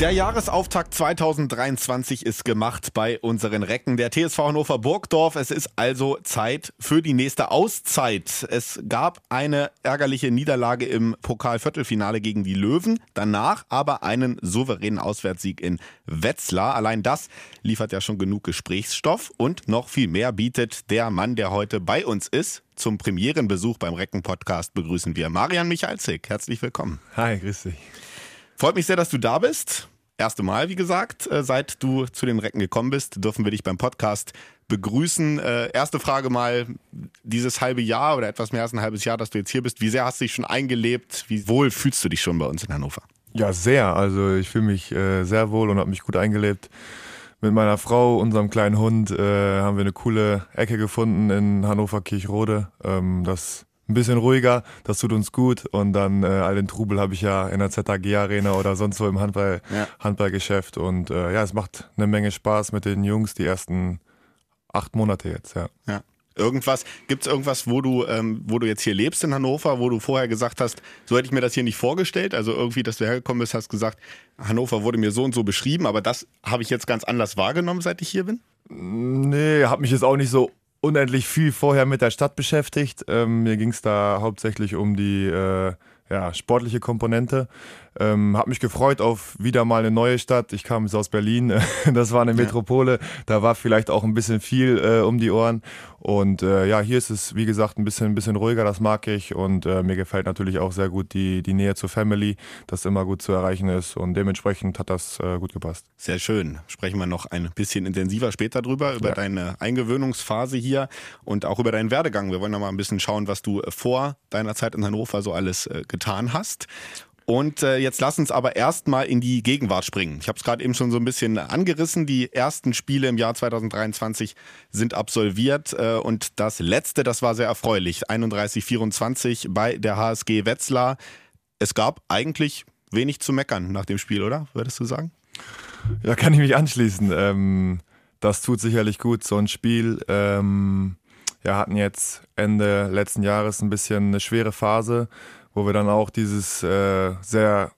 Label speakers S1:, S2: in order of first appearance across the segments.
S1: Der Jahresauftakt 2023 ist gemacht bei unseren Recken der TSV Hannover Burgdorf. Es ist also Zeit für die nächste Auszeit. Es gab eine ärgerliche Niederlage im Pokalviertelfinale gegen die Löwen, danach aber einen souveränen Auswärtssieg in Wetzlar. Allein das liefert ja schon genug Gesprächsstoff und noch viel mehr bietet der Mann, der heute bei uns ist. Zum Premierenbesuch beim Recken Podcast begrüßen wir Marian Michalzik. Herzlich willkommen.
S2: Hi, grüß dich.
S1: Freut mich sehr, dass du da bist. Erste Mal, wie gesagt, äh, seit du zu den Recken gekommen bist, dürfen wir dich beim Podcast begrüßen. Äh, erste Frage mal, dieses halbe Jahr oder etwas mehr als ein halbes Jahr, dass du jetzt hier bist, wie sehr hast du dich schon eingelebt? Wie wohl fühlst du dich schon bei uns in Hannover?
S2: Ja, sehr. Also ich fühle mich äh, sehr wohl und habe mich gut eingelebt. Mit meiner Frau, unserem kleinen Hund, haben wir eine coole Ecke gefunden in Hannover Kirchrode. Ähm, das ein bisschen ruhiger, das tut uns gut und dann äh, all den Trubel habe ich ja in der ZAG Arena oder sonst wo im Handball, ja. Handballgeschäft und äh, ja, es macht eine Menge Spaß mit den Jungs die ersten acht Monate jetzt, ja.
S1: ja. Irgendwas, gibt es irgendwas, wo du, ähm, wo du jetzt hier lebst in Hannover, wo du vorher gesagt hast, so hätte ich mir das hier nicht vorgestellt? Also irgendwie, dass du hergekommen bist, hast gesagt, Hannover wurde mir so und so beschrieben, aber das habe ich jetzt ganz anders wahrgenommen, seit ich hier bin?
S2: Nee, habe mich jetzt auch nicht so unendlich viel vorher mit der Stadt beschäftigt. Ähm, mir ging es da hauptsächlich um die äh, ja, sportliche Komponente. Ähm, hab mich gefreut auf wieder mal eine neue Stadt. Ich kam jetzt aus Berlin, das war eine Metropole, da war vielleicht auch ein bisschen viel äh, um die Ohren. Und äh, ja, hier ist es, wie gesagt, ein bisschen, ein bisschen ruhiger, das mag ich. Und äh, mir gefällt natürlich auch sehr gut die, die Nähe zur Family, das immer gut zu erreichen ist. Und dementsprechend hat das äh, gut gepasst.
S1: Sehr schön. Sprechen wir noch ein bisschen intensiver später drüber, über ja. deine Eingewöhnungsphase hier und auch über deinen Werdegang. Wir wollen noch mal ein bisschen schauen, was du vor deiner Zeit in Hannover so alles äh, getan hast. Und äh, jetzt lass uns aber erstmal in die Gegenwart springen. Ich habe es gerade eben schon so ein bisschen angerissen. Die ersten Spiele im Jahr 2023 sind absolviert äh, und das letzte, das war sehr erfreulich. 31-24 bei der HSG Wetzlar. Es gab eigentlich wenig zu meckern nach dem Spiel, oder? Würdest du sagen?
S2: Ja, kann ich mich anschließen. Ähm, das tut sicherlich gut, so ein Spiel. Ähm, ja, hatten jetzt Ende letzten Jahres ein bisschen eine schwere Phase wo wir dann auch dieses äh, sehr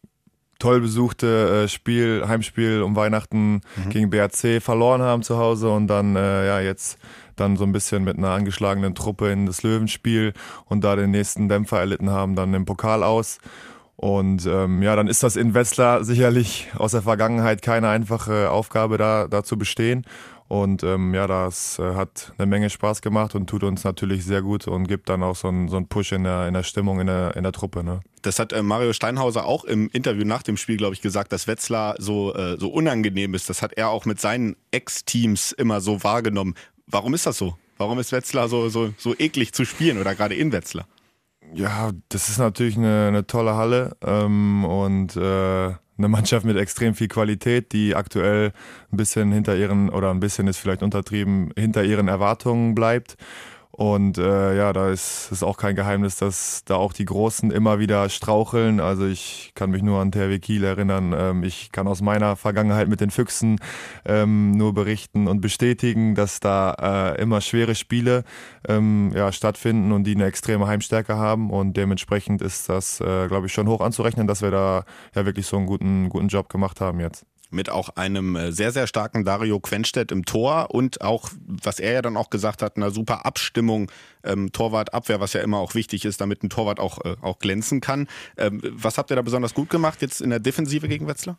S2: toll besuchte äh, Spiel, Heimspiel um Weihnachten mhm. gegen BRC verloren haben zu Hause und dann äh, ja jetzt dann so ein bisschen mit einer angeschlagenen Truppe in das Löwenspiel und da den nächsten Dämpfer erlitten haben, dann im Pokal aus. Und ähm, ja, dann ist das in Wetzlar sicherlich aus der Vergangenheit keine einfache Aufgabe, da, da zu bestehen. Und ähm, ja, das äh, hat eine Menge Spaß gemacht und tut uns natürlich sehr gut und gibt dann auch so einen, so einen Push in der, in der Stimmung in der, in der Truppe. Ne?
S1: Das hat äh, Mario Steinhauser auch im Interview nach dem Spiel, glaube ich, gesagt, dass Wetzlar so, äh, so unangenehm ist. Das hat er auch mit seinen Ex-Teams immer so wahrgenommen. Warum ist das so? Warum ist Wetzlar so, so, so eklig zu spielen oder gerade in Wetzlar?
S2: Ja, das ist natürlich eine, eine tolle Halle ähm, und äh, eine Mannschaft mit extrem viel Qualität, die aktuell ein bisschen hinter ihren, oder ein bisschen ist vielleicht untertrieben, hinter ihren Erwartungen bleibt. Und äh, ja, da ist es auch kein Geheimnis, dass da auch die Großen immer wieder straucheln. Also ich kann mich nur an THW Kiel erinnern. Ähm, ich kann aus meiner Vergangenheit mit den Füchsen ähm, nur berichten und bestätigen, dass da äh, immer schwere Spiele ähm, ja, stattfinden und die eine extreme Heimstärke haben. Und dementsprechend ist das, äh, glaube ich, schon hoch anzurechnen, dass wir da ja wirklich so einen guten, guten Job gemacht haben jetzt
S1: mit auch einem äh, sehr, sehr starken Dario Quenstedt im Tor und auch, was er ja dann auch gesagt hat, einer super Abstimmung ähm, Torwart-Abwehr, was ja immer auch wichtig ist, damit ein Torwart auch, äh, auch glänzen kann. Ähm, was habt ihr da besonders gut gemacht jetzt in der Defensive gegen Wetzlar?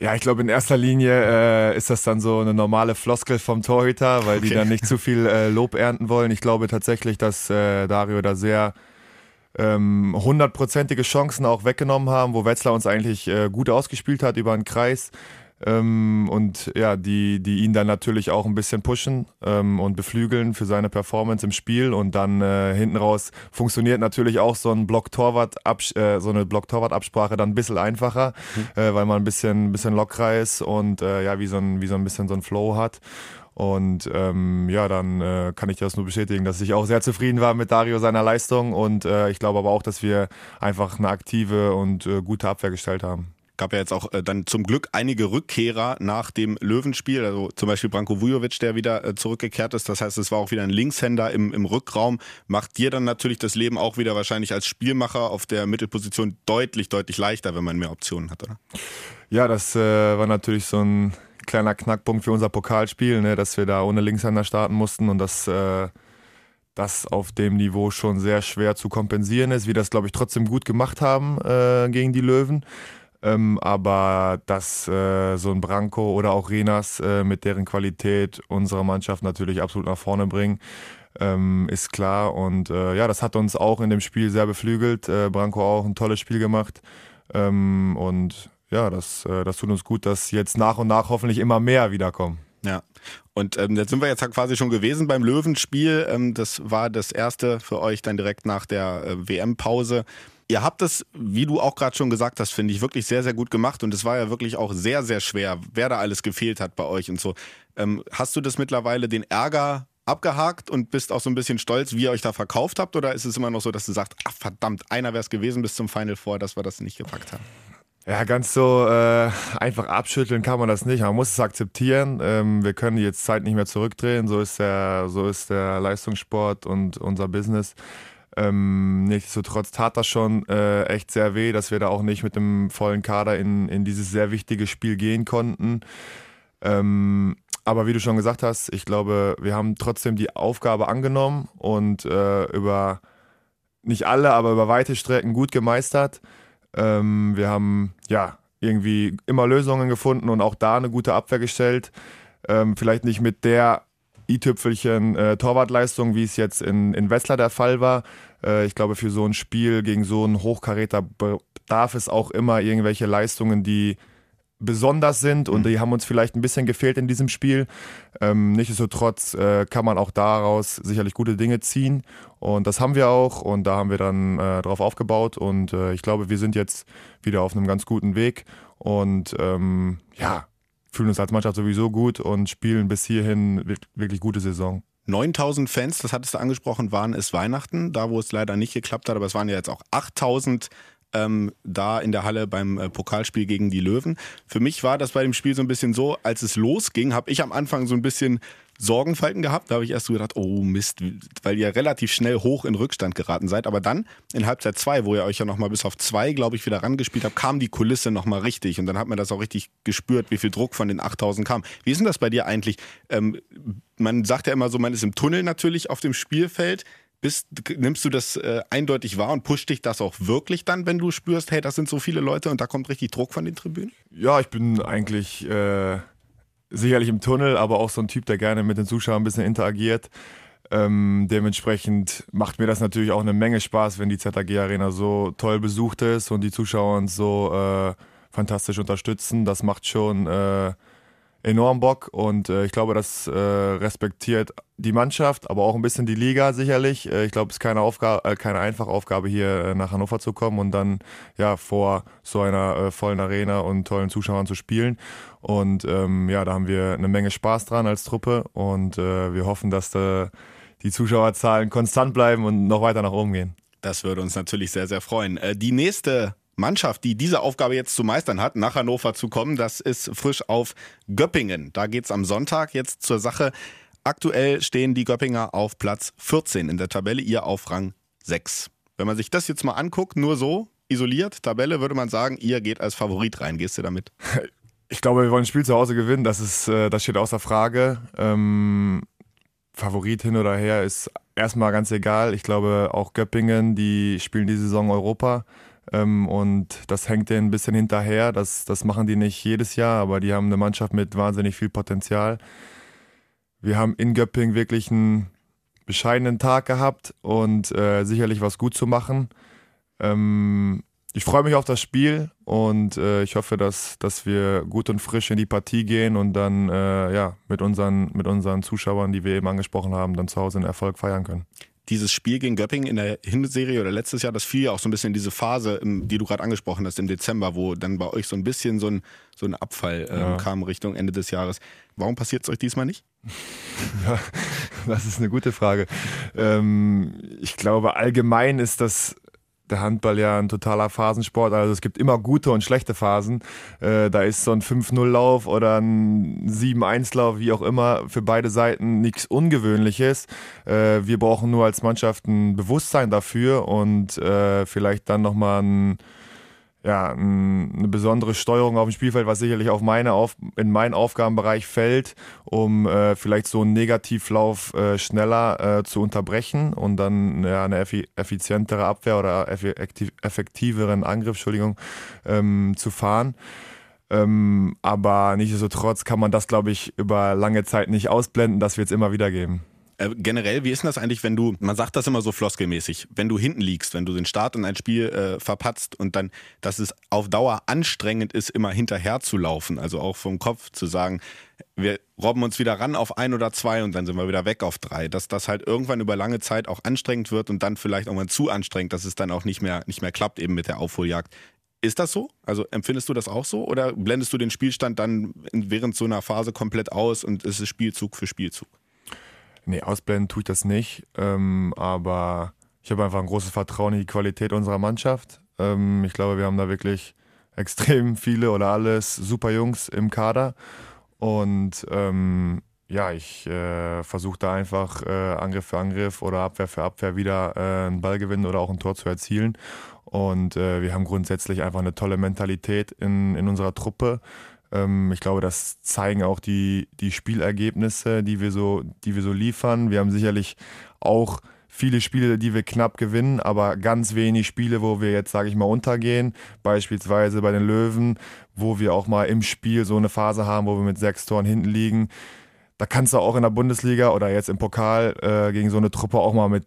S2: Ja, ich glaube, in erster Linie äh, ist das dann so eine normale Floskel vom Torhüter, weil okay. die dann nicht zu viel äh, Lob ernten wollen. Ich glaube tatsächlich, dass äh, Dario da sehr hundertprozentige Chancen auch weggenommen haben, wo Wetzlar uns eigentlich äh, gut ausgespielt hat über den Kreis. Ähm, und ja, die, die ihn dann natürlich auch ein bisschen pushen ähm, und beflügeln für seine Performance im Spiel. Und dann äh, hinten raus funktioniert natürlich auch so ein Block-Torwart, äh, so eine Block-Torwart-Absprache dann ein bisschen einfacher, mhm. äh, weil man ein bisschen, bisschen lockerer ist und äh, ja, wie so, ein, wie so ein bisschen so ein Flow hat. Und ähm, ja, dann äh, kann ich das nur bestätigen, dass ich auch sehr zufrieden war mit Dario seiner Leistung. Und äh, ich glaube aber auch, dass wir einfach eine aktive und äh, gute Abwehr gestellt haben.
S1: Gab ja jetzt auch äh, dann zum Glück einige Rückkehrer nach dem Löwenspiel, also zum Beispiel Branko Vujovic, der wieder äh, zurückgekehrt ist. Das heißt, es war auch wieder ein Linkshänder im, im Rückraum. Macht dir dann natürlich das Leben auch wieder wahrscheinlich als Spielmacher auf der Mittelposition deutlich, deutlich leichter, wenn man mehr Optionen hat, oder?
S2: Ja, das äh, war natürlich so ein kleiner Knackpunkt für unser Pokalspiel, ne, dass wir da ohne Linkshänder starten mussten und das äh, das auf dem Niveau schon sehr schwer zu kompensieren ist. Wir das, glaube ich, trotzdem gut gemacht haben äh, gegen die Löwen. Ähm, aber dass äh, so ein Branko oder auch Renas äh, mit deren Qualität unsere Mannschaft natürlich absolut nach vorne bringen, ähm, ist klar. Und äh, ja, das hat uns auch in dem Spiel sehr beflügelt. Äh, Branko auch ein tolles Spiel gemacht. Ähm, und ja, das, äh, das tut uns gut, dass jetzt nach und nach hoffentlich immer mehr wiederkommen.
S1: Ja. Und ähm, jetzt sind wir jetzt quasi schon gewesen beim Löwenspiel. Ähm, das war das erste für euch dann direkt nach der äh, WM-Pause. Ihr habt es, wie du auch gerade schon gesagt hast, finde ich, wirklich sehr, sehr gut gemacht. Und es war ja wirklich auch sehr, sehr schwer, wer da alles gefehlt hat bei euch und so. Ähm, hast du das mittlerweile den Ärger abgehakt und bist auch so ein bisschen stolz, wie ihr euch da verkauft habt? Oder ist es immer noch so, dass du sagst, ach verdammt, einer wäre es gewesen bis zum Final Four, dass wir das nicht gepackt haben?
S2: Ja, ganz so äh, einfach abschütteln kann man das nicht. Man muss es akzeptieren. Ähm, wir können jetzt Zeit nicht mehr zurückdrehen. So ist der, so ist der Leistungssport und unser Business. Ähm, nichtsdestotrotz tat das schon äh, echt sehr weh, dass wir da auch nicht mit dem vollen Kader in, in dieses sehr wichtige Spiel gehen konnten. Ähm, aber wie du schon gesagt hast, ich glaube, wir haben trotzdem die Aufgabe angenommen und äh, über nicht alle, aber über weite Strecken gut gemeistert. Ähm, wir haben ja irgendwie immer Lösungen gefunden und auch da eine gute Abwehr gestellt. Ähm, vielleicht nicht mit der i-Tüpfelchen äh, Torwartleistung, wie es jetzt in, in Wetzlar der Fall war. Äh, ich glaube, für so ein Spiel gegen so einen Hochkaräter bedarf es auch immer irgendwelche Leistungen, die besonders sind und mhm. die haben uns vielleicht ein bisschen gefehlt in diesem Spiel. Ähm, nichtsdestotrotz äh, kann man auch daraus sicherlich gute Dinge ziehen und das haben wir auch und da haben wir dann äh, drauf aufgebaut und äh, ich glaube, wir sind jetzt wieder auf einem ganz guten Weg und ähm, ja, fühlen uns als Mannschaft sowieso gut und spielen bis hierhin wirklich gute Saison.
S1: 9000 Fans, das hattest du angesprochen, waren es Weihnachten, da wo es leider nicht geklappt hat, aber es waren ja jetzt auch 8000 ähm, da in der Halle beim äh, Pokalspiel gegen die Löwen. Für mich war das bei dem Spiel so ein bisschen so, als es losging, habe ich am Anfang so ein bisschen Sorgenfalten gehabt. Da habe ich erst so gedacht, oh Mist, weil ihr relativ schnell hoch in Rückstand geraten seid. Aber dann in Halbzeit 2, wo ihr euch ja nochmal bis auf zwei, glaube ich, wieder rangespielt habt, kam die Kulisse nochmal richtig. Und dann hat man das auch richtig gespürt, wie viel Druck von den 8000 kam. Wie ist denn das bei dir eigentlich? Ähm, man sagt ja immer so, man ist im Tunnel natürlich auf dem Spielfeld. Bist, nimmst du das äh, eindeutig wahr und pusht dich das auch wirklich dann, wenn du spürst, hey, das sind so viele Leute und da kommt richtig Druck von den Tribünen?
S2: Ja, ich bin eigentlich äh, sicherlich im Tunnel, aber auch so ein Typ, der gerne mit den Zuschauern ein bisschen interagiert. Ähm, dementsprechend macht mir das natürlich auch eine Menge Spaß, wenn die ZAG Arena so toll besucht ist und die Zuschauer uns so äh, fantastisch unterstützen. Das macht schon äh, enorm Bock und äh, ich glaube, das äh, respektiert die Mannschaft, aber auch ein bisschen die Liga sicherlich. Äh, ich glaube, es ist keine, Aufgabe, äh, keine einfache Aufgabe, hier äh, nach Hannover zu kommen und dann ja vor so einer äh, vollen Arena und tollen Zuschauern zu spielen. Und ähm, ja, da haben wir eine Menge Spaß dran als Truppe und wir hoffen, dass da die Zuschauerzahlen konstant bleiben und noch weiter nach oben gehen.
S1: Das würde uns natürlich sehr, sehr freuen. Die nächste Mannschaft, die diese Aufgabe jetzt zu meistern hat, nach Hannover zu kommen, das ist frisch auf Göppingen. Da geht es am Sonntag jetzt zur Sache. Aktuell stehen die Göppinger auf Platz 14 in der Tabelle, ihr auf Rang 6. Wenn man sich das jetzt mal anguckt, nur so isoliert, Tabelle, würde man sagen, ihr geht als Favorit rein. Gehst du damit?
S2: Ich glaube, wir wollen das Spiel zu Hause gewinnen. Das, ist, äh, das steht außer Frage. Ähm, Favorit hin oder her ist erstmal ganz egal. Ich glaube, auch Göppingen, die spielen die Saison Europa. Ähm, und das hängt denen ein bisschen hinterher. Das, das machen die nicht jedes Jahr, aber die haben eine Mannschaft mit wahnsinnig viel Potenzial. Wir haben in Göpping wirklich einen bescheidenen Tag gehabt und äh, sicherlich was gut zu machen. Ähm, ich freue mich auf das Spiel und äh, ich hoffe, dass, dass wir gut und frisch in die Partie gehen und dann äh, ja, mit, unseren, mit unseren Zuschauern, die wir eben angesprochen haben, dann zu Hause einen Erfolg feiern können
S1: dieses Spiel gegen Göppingen in der Hinserie oder letztes Jahr, das fiel ja auch so ein bisschen in diese Phase, die du gerade angesprochen hast, im Dezember, wo dann bei euch so ein bisschen so ein, so ein Abfall ähm, ja. kam Richtung Ende des Jahres. Warum passiert es euch diesmal nicht?
S2: Ja, das ist eine gute Frage. Ähm, ich glaube, allgemein ist das der Handball ja ein totaler Phasensport. Also es gibt immer gute und schlechte Phasen. Äh, da ist so ein 5-0-Lauf oder ein 7-1-Lauf, wie auch immer, für beide Seiten nichts Ungewöhnliches. Äh, wir brauchen nur als Mannschaft ein Bewusstsein dafür und äh, vielleicht dann nochmal ein ja, eine besondere Steuerung auf dem Spielfeld, was sicherlich auf meine auf, in meinen Aufgabenbereich fällt, um äh, vielleicht so einen Negativlauf äh, schneller äh, zu unterbrechen und dann ja, eine effizientere Abwehr oder effektiv, effektiveren Angriff, Entschuldigung, ähm, zu fahren. Ähm, aber nichtsdestotrotz kann man das, glaube ich, über lange Zeit nicht ausblenden. Das wird es immer wieder geben.
S1: Äh, generell, wie ist denn das eigentlich, wenn du, man sagt das immer so floskelmäßig, wenn du hinten liegst, wenn du den Start in ein Spiel äh, verpatzt und dann, dass es auf Dauer anstrengend ist, immer hinterher zu laufen, also auch vom Kopf zu sagen, wir robben uns wieder ran auf ein oder zwei und dann sind wir wieder weg auf drei, dass das halt irgendwann über lange Zeit auch anstrengend wird und dann vielleicht irgendwann zu anstrengend, dass es dann auch nicht mehr, nicht mehr klappt eben mit der Aufholjagd. Ist das so? Also empfindest du das auch so oder blendest du den Spielstand dann während so einer Phase komplett aus und es ist Spielzug für Spielzug?
S2: Nee, ausblenden tue ich das nicht. Ähm, aber ich habe einfach ein großes Vertrauen in die Qualität unserer Mannschaft. Ähm, ich glaube, wir haben da wirklich extrem viele oder alles super Jungs im Kader. Und ähm, ja, ich äh, versuche da einfach äh, Angriff für Angriff oder Abwehr für Abwehr wieder äh, einen Ball gewinnen oder auch ein Tor zu erzielen. Und äh, wir haben grundsätzlich einfach eine tolle Mentalität in, in unserer Truppe. Ähm, ich glaube, das zeigen auch die, die Spielergebnisse, die wir, so, die wir so liefern. Wir haben sicherlich auch viele Spiele, die wir knapp gewinnen, aber ganz wenig Spiele, wo wir jetzt, sage ich mal, untergehen. Beispielsweise bei den Löwen, wo wir auch mal im Spiel so eine Phase haben, wo wir mit sechs Toren hinten liegen. Da kannst du auch in der Bundesliga oder jetzt im Pokal äh, gegen so eine Truppe auch mal mit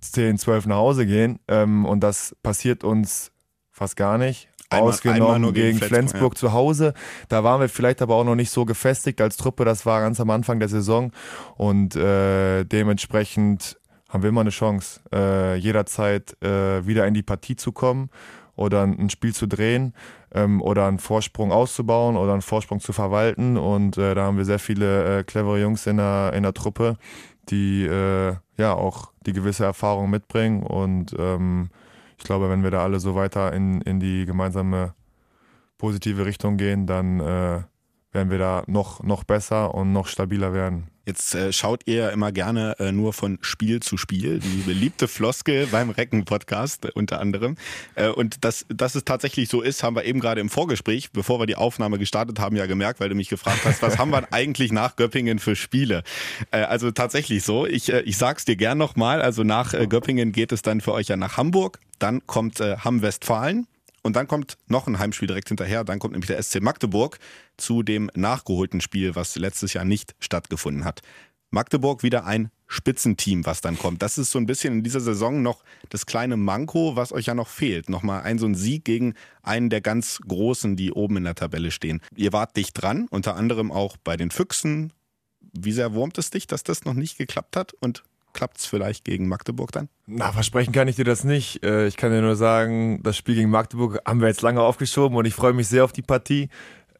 S2: 10, 12 nach Hause gehen. Ähm, und das passiert uns fast gar nicht einmal, ausgenommen einmal gegen, gegen Flensburg, Flensburg ja. zu Hause. Da waren wir vielleicht aber auch noch nicht so gefestigt als Truppe. Das war ganz am Anfang der Saison und äh, dementsprechend haben wir immer eine Chance, äh, jederzeit äh, wieder in die Partie zu kommen oder ein Spiel zu drehen ähm, oder einen Vorsprung auszubauen oder einen Vorsprung zu verwalten. Und äh, da haben wir sehr viele äh, clevere Jungs in der, in der Truppe, die äh, ja auch die gewisse Erfahrung mitbringen und ähm, ich glaube, wenn wir da alle so weiter in, in die gemeinsame positive Richtung gehen, dann äh, werden wir da noch, noch besser und noch stabiler werden.
S1: Jetzt äh, schaut ihr ja immer gerne äh, nur von Spiel zu Spiel, die beliebte Floskel beim Recken-Podcast äh, unter anderem. Äh, und dass, dass es tatsächlich so ist, haben wir eben gerade im Vorgespräch, bevor wir die Aufnahme gestartet haben, ja gemerkt, weil du mich gefragt hast, was haben wir eigentlich nach Göppingen für Spiele? Äh, also tatsächlich so. Ich, äh, ich sag's dir gern nochmal. Also nach Göppingen geht es dann für euch ja nach Hamburg. Dann kommt Hamm-Westfalen. Und dann kommt noch ein Heimspiel direkt hinterher. Dann kommt nämlich der SC Magdeburg zu dem nachgeholten Spiel, was letztes Jahr nicht stattgefunden hat. Magdeburg wieder ein Spitzenteam, was dann kommt. Das ist so ein bisschen in dieser Saison noch das kleine Manko, was euch ja noch fehlt. Nochmal ein so ein Sieg gegen einen der ganz Großen, die oben in der Tabelle stehen. Ihr wart dicht dran, unter anderem auch bei den Füchsen. Wie sehr wurmt es dich, dass das noch nicht geklappt hat? Und klappt es vielleicht gegen Magdeburg dann?
S2: Na, versprechen kann ich dir das nicht. Äh, ich kann dir nur sagen, das Spiel gegen Magdeburg haben wir jetzt lange aufgeschoben und ich freue mich sehr auf die Partie.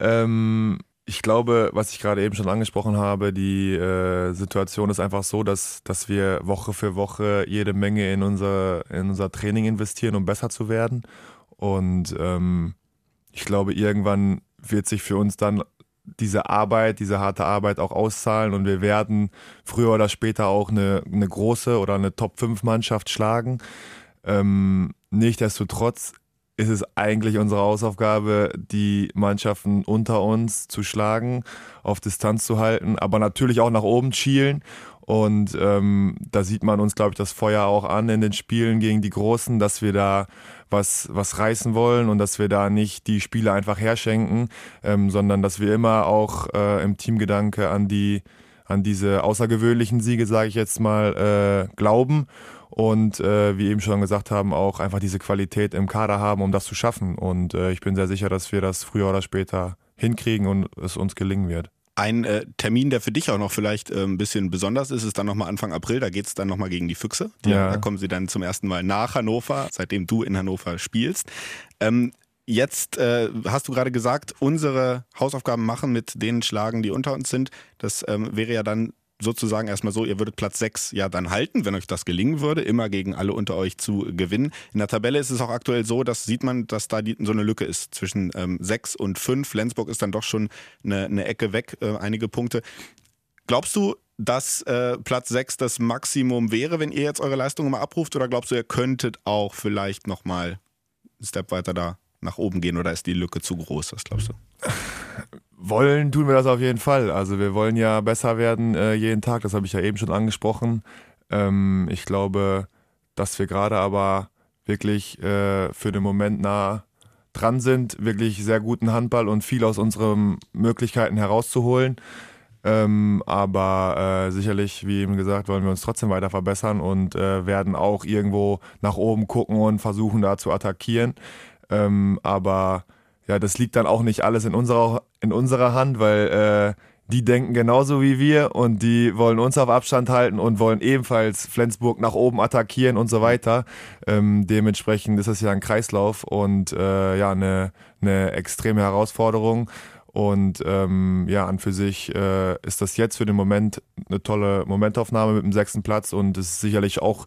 S2: Ähm, ich glaube, was ich gerade eben schon angesprochen habe, die äh, Situation ist einfach so, dass, dass wir Woche für Woche jede Menge in unser, in unser Training investieren, um besser zu werden. Und ähm, ich glaube, irgendwann wird sich für uns dann diese Arbeit, diese harte Arbeit auch auszahlen und wir werden früher oder später auch eine, eine große oder eine Top-5-Mannschaft schlagen. Ähm, Nichtsdestotrotz ist es eigentlich unsere Hausaufgabe, die Mannschaften unter uns zu schlagen, auf Distanz zu halten, aber natürlich auch nach oben schielen. Und ähm, da sieht man uns, glaube ich, das Feuer auch an in den Spielen gegen die Großen, dass wir da was, was reißen wollen und dass wir da nicht die Spiele einfach herschenken, ähm, sondern dass wir immer auch äh, im Teamgedanke an die an diese außergewöhnlichen Siege, sage ich jetzt mal, äh, glauben und äh, wie eben schon gesagt haben, auch einfach diese Qualität im Kader haben, um das zu schaffen. Und äh, ich bin sehr sicher, dass wir das früher oder später hinkriegen und es uns gelingen wird.
S1: Ein äh, Termin, der für dich auch noch vielleicht äh, ein bisschen besonders ist, ist dann nochmal Anfang April. Da geht es dann nochmal gegen die Füchse. Die, ja. Da kommen sie dann zum ersten Mal nach Hannover, seitdem du in Hannover spielst. Ähm, jetzt äh, hast du gerade gesagt, unsere Hausaufgaben machen mit denen schlagen, die unter uns sind. Das ähm, wäre ja dann sozusagen erstmal so, ihr würdet Platz 6 ja dann halten, wenn euch das gelingen würde, immer gegen alle unter euch zu gewinnen. In der Tabelle ist es auch aktuell so, dass sieht man, dass da die, so eine Lücke ist zwischen ähm, 6 und 5. Flensburg ist dann doch schon eine, eine Ecke weg, äh, einige Punkte. Glaubst du, dass äh, Platz 6 das Maximum wäre, wenn ihr jetzt eure Leistung mal abruft? Oder glaubst du, ihr könntet auch vielleicht nochmal einen Step weiter da nach oben gehen? Oder ist die Lücke zu groß? Was glaubst du?
S2: Wollen tun wir das auf jeden Fall. Also wir wollen ja besser werden äh, jeden Tag, das habe ich ja eben schon angesprochen. Ähm, ich glaube, dass wir gerade aber wirklich äh, für den Moment nah dran sind, wirklich sehr guten Handball und viel aus unseren Möglichkeiten herauszuholen. Ähm, aber äh, sicherlich, wie eben gesagt, wollen wir uns trotzdem weiter verbessern und äh, werden auch irgendwo nach oben gucken und versuchen da zu attackieren. Ähm, aber ja, das liegt dann auch nicht alles in unserer, in unserer Hand, weil äh, die denken genauso wie wir und die wollen uns auf Abstand halten und wollen ebenfalls Flensburg nach oben attackieren und so weiter. Ähm, dementsprechend ist das ja ein Kreislauf und äh, ja, eine, eine extreme Herausforderung. Und ähm, ja, an für sich äh, ist das jetzt für den Moment eine tolle Momentaufnahme mit dem sechsten Platz und es ist sicherlich auch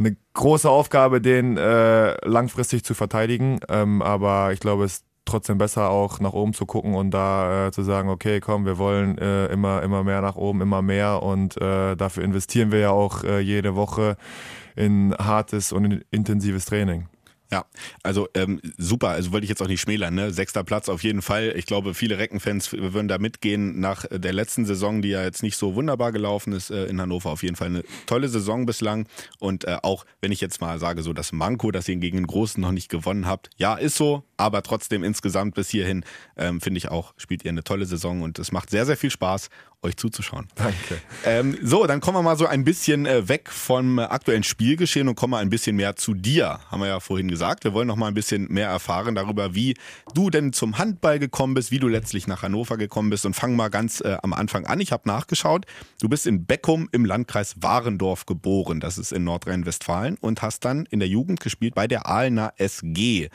S2: eine große Aufgabe, den äh, langfristig zu verteidigen. Ähm, aber ich glaube, es trotzdem besser auch nach oben zu gucken und da äh, zu sagen, okay, komm, wir wollen äh, immer, immer mehr nach oben, immer mehr und äh, dafür investieren wir ja auch äh, jede Woche in hartes und intensives Training.
S1: Ja, also ähm, super, also wollte ich jetzt auch nicht schmälern, ne? Sechster Platz auf jeden Fall. Ich glaube, viele Reckenfans würden da mitgehen nach der letzten Saison, die ja jetzt nicht so wunderbar gelaufen ist äh, in Hannover. Auf jeden Fall eine tolle Saison bislang. Und äh, auch wenn ich jetzt mal sage, so das Manko, dass ihr gegen den Großen noch nicht gewonnen habt, ja, ist so, aber trotzdem insgesamt bis hierhin ähm, finde ich auch, spielt ihr eine tolle Saison und es macht sehr, sehr viel Spaß euch zuzuschauen.
S2: Danke.
S1: Ähm, so, dann kommen wir mal so ein bisschen äh, weg vom aktuellen Spielgeschehen und kommen mal ein bisschen mehr zu dir, haben wir ja vorhin gesagt. Wir wollen noch mal ein bisschen mehr erfahren darüber, wie du denn zum Handball gekommen bist, wie du letztlich nach Hannover gekommen bist und fangen mal ganz äh, am Anfang an. Ich habe nachgeschaut, du bist in Beckum im Landkreis Warendorf geboren, das ist in Nordrhein-Westfalen und hast dann in der Jugend gespielt bei der Aalener SG.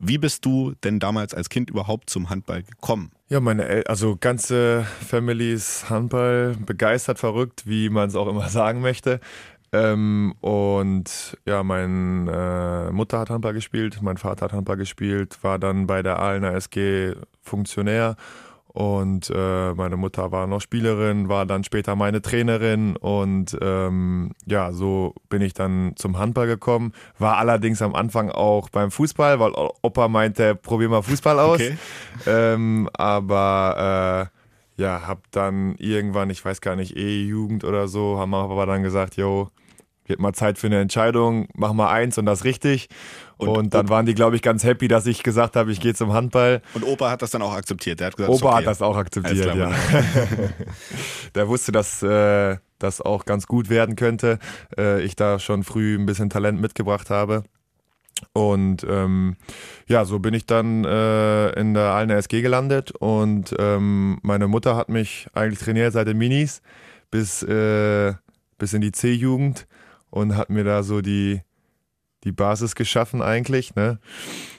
S1: Wie bist du denn damals als Kind überhaupt zum Handball gekommen?
S2: Ja, meine El also ganze Family ist Handball begeistert, verrückt, wie man es auch immer sagen möchte. Ähm, und ja, meine äh, Mutter hat Handball gespielt, mein Vater hat Handball gespielt, war dann bei der Aalener SG Funktionär und äh, meine Mutter war noch Spielerin, war dann später meine Trainerin und ähm, ja, so bin ich dann zum Handball gekommen. War allerdings am Anfang auch beim Fußball, weil Opa meinte, probier mal Fußball aus. Okay. Ähm, aber äh, ja, hab dann irgendwann, ich weiß gar nicht, E-Jugend oder so, haben aber dann gesagt, yo, wird mal Zeit für eine Entscheidung, mach mal eins und das richtig. Und, und dann waren die, glaube ich, ganz happy, dass ich gesagt habe, ich gehe zum Handball.
S1: Und Opa hat das dann auch akzeptiert. Der hat gesagt,
S2: Opa okay. hat das auch akzeptiert, ja. Der wusste, dass äh, das auch ganz gut werden könnte. Äh, ich da schon früh ein bisschen Talent mitgebracht habe. Und ähm, ja, so bin ich dann äh, in der Alner SG gelandet und ähm, meine Mutter hat mich eigentlich trainiert seit den Minis bis, äh, bis in die C-Jugend und hat mir da so die, die Basis geschaffen eigentlich, ne?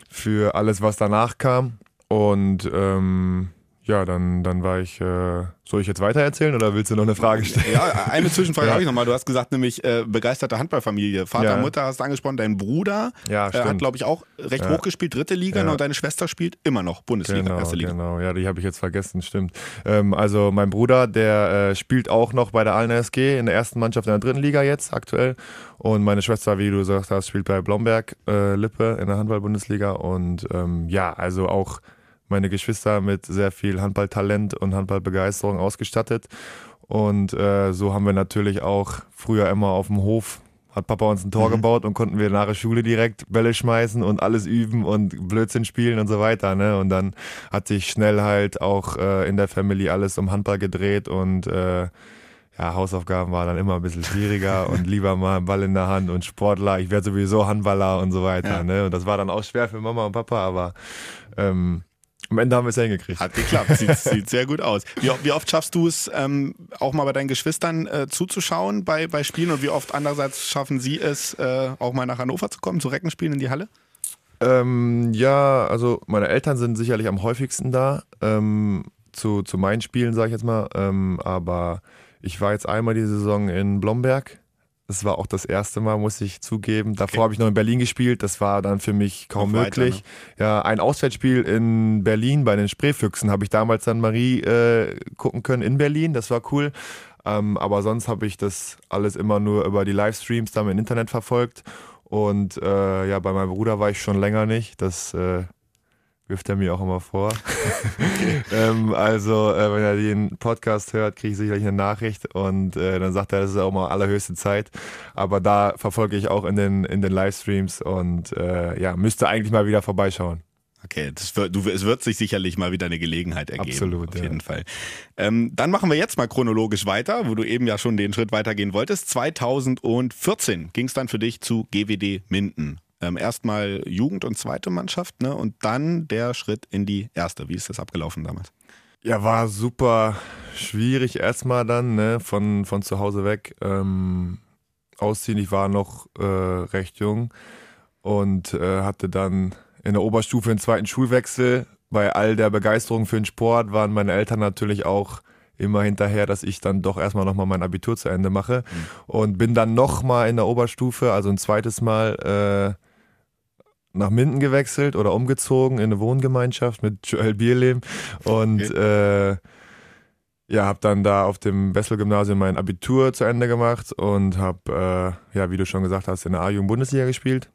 S2: Für alles, was danach kam. Und ähm, ja, dann, dann war ich, äh, soll ich jetzt weiter erzählen oder willst du noch eine Frage stellen?
S1: Ja, eine Zwischenfrage ja. habe ich nochmal. Du hast gesagt, nämlich äh, begeisterte Handballfamilie. Vater, ja. Mutter hast du angesprochen, dein Bruder ja, äh, hat, glaube ich, auch recht ja. hoch gespielt, dritte Liga, ja. und deine Schwester spielt immer noch Bundesliga,
S2: genau,
S1: erste Liga.
S2: Genau, ja, die habe ich jetzt vergessen, stimmt. Ähm, also mein Bruder, der äh, spielt auch noch bei der Allen SG in der ersten Mannschaft in der dritten Liga jetzt aktuell. Und meine Schwester, wie du gesagt hast, spielt bei Blomberg äh, Lippe in der Handball-Bundesliga. Und ähm, ja, also auch meine Geschwister mit sehr viel Handballtalent und Handballbegeisterung ausgestattet. Und äh, so haben wir natürlich auch früher immer auf dem Hof hat Papa uns ein Tor mhm. gebaut und konnten wir nach der Schule direkt Bälle schmeißen und alles üben und Blödsinn spielen und so weiter. Ne? Und dann hat sich schnell halt auch äh, in der Family alles um Handball gedreht und äh, ja, Hausaufgaben waren dann immer ein bisschen schwieriger und lieber mal Ball in der Hand und Sportler. Ich werde sowieso Handballer und so weiter. Ja. Ne? Und das war dann auch schwer für Mama und Papa, aber ähm, am Ende haben wir es hingekriegt.
S1: Hat geklappt, sieht, sieht sehr gut aus. Wie, wie oft schaffst du es, ähm, auch mal bei deinen Geschwistern äh, zuzuschauen bei, bei Spielen und wie oft andererseits schaffen sie es, äh, auch mal nach Hannover zu kommen, zu Reckenspielen in die Halle?
S2: Ähm, ja, also meine Eltern sind sicherlich am häufigsten da, ähm, zu, zu meinen Spielen, sage ich jetzt mal, ähm, aber Ich war jetzt einmal die Saison in Blomberg. Das war auch das erste Mal, muss ich zugeben. Davor
S1: Okay.
S2: habe ich noch in Berlin gespielt. Das war dann für mich kaum
S1: Noch weiter,
S2: möglich. Ja, ein Auswärtsspiel in Berlin bei den Spreefüchsen habe ich damals dann Marie äh, gucken können in Berlin. Das war cool. Ähm, aber sonst habe ich das alles immer nur über die Livestreams dann im Internet verfolgt. Und äh, ja, bei meinem Bruder war ich schon länger nicht. Das äh, wirft er mir auch immer vor. ähm, also, äh, wenn er den Podcast hört, kriege ich sicherlich eine Nachricht und äh, dann sagt er, das ist auch mal allerhöchste Zeit. Aber da verfolge ich auch in den, in den Livestreams und äh, ja, müsste eigentlich mal wieder vorbeischauen.
S1: Okay, wird, du, es wird sich sicherlich mal wieder eine Gelegenheit ergeben.
S2: Absolut,
S1: Auf
S2: ja.
S1: jeden Fall. Ähm, dann machen wir jetzt mal chronologisch weiter, wo du eben ja schon den Schritt weitergehen wolltest. 2014 ging es dann für dich zu GWD Minden. Ähm, Erstmal Jugend- und zweite Mannschaft, ne? Und dann der Schritt in die erste. Wie ist das abgelaufen damals?
S2: Ja, war super schwierig erstmal dann, ne, von, von zu Hause weg. Ähm, ausziehen, ich war noch äh, recht jung und äh, hatte dann in der Oberstufe einen zweiten Schulwechsel. Bei all der Begeisterung für den Sport waren meine Eltern natürlich auch immer hinterher, dass ich dann doch erstmal nochmal mein Abitur zu Ende mache. Und bin dann nochmal in der Oberstufe, also ein zweites Mal äh, nach Minden gewechselt oder umgezogen in eine Wohngemeinschaft mit Joel Bierlehm. Und äh, ja, habe dann da auf dem Wessel-Gymnasium mein Abitur zu Ende gemacht und habe, äh, ja, wie du schon gesagt hast, in der A-Jugend-Bundesliga gespielt.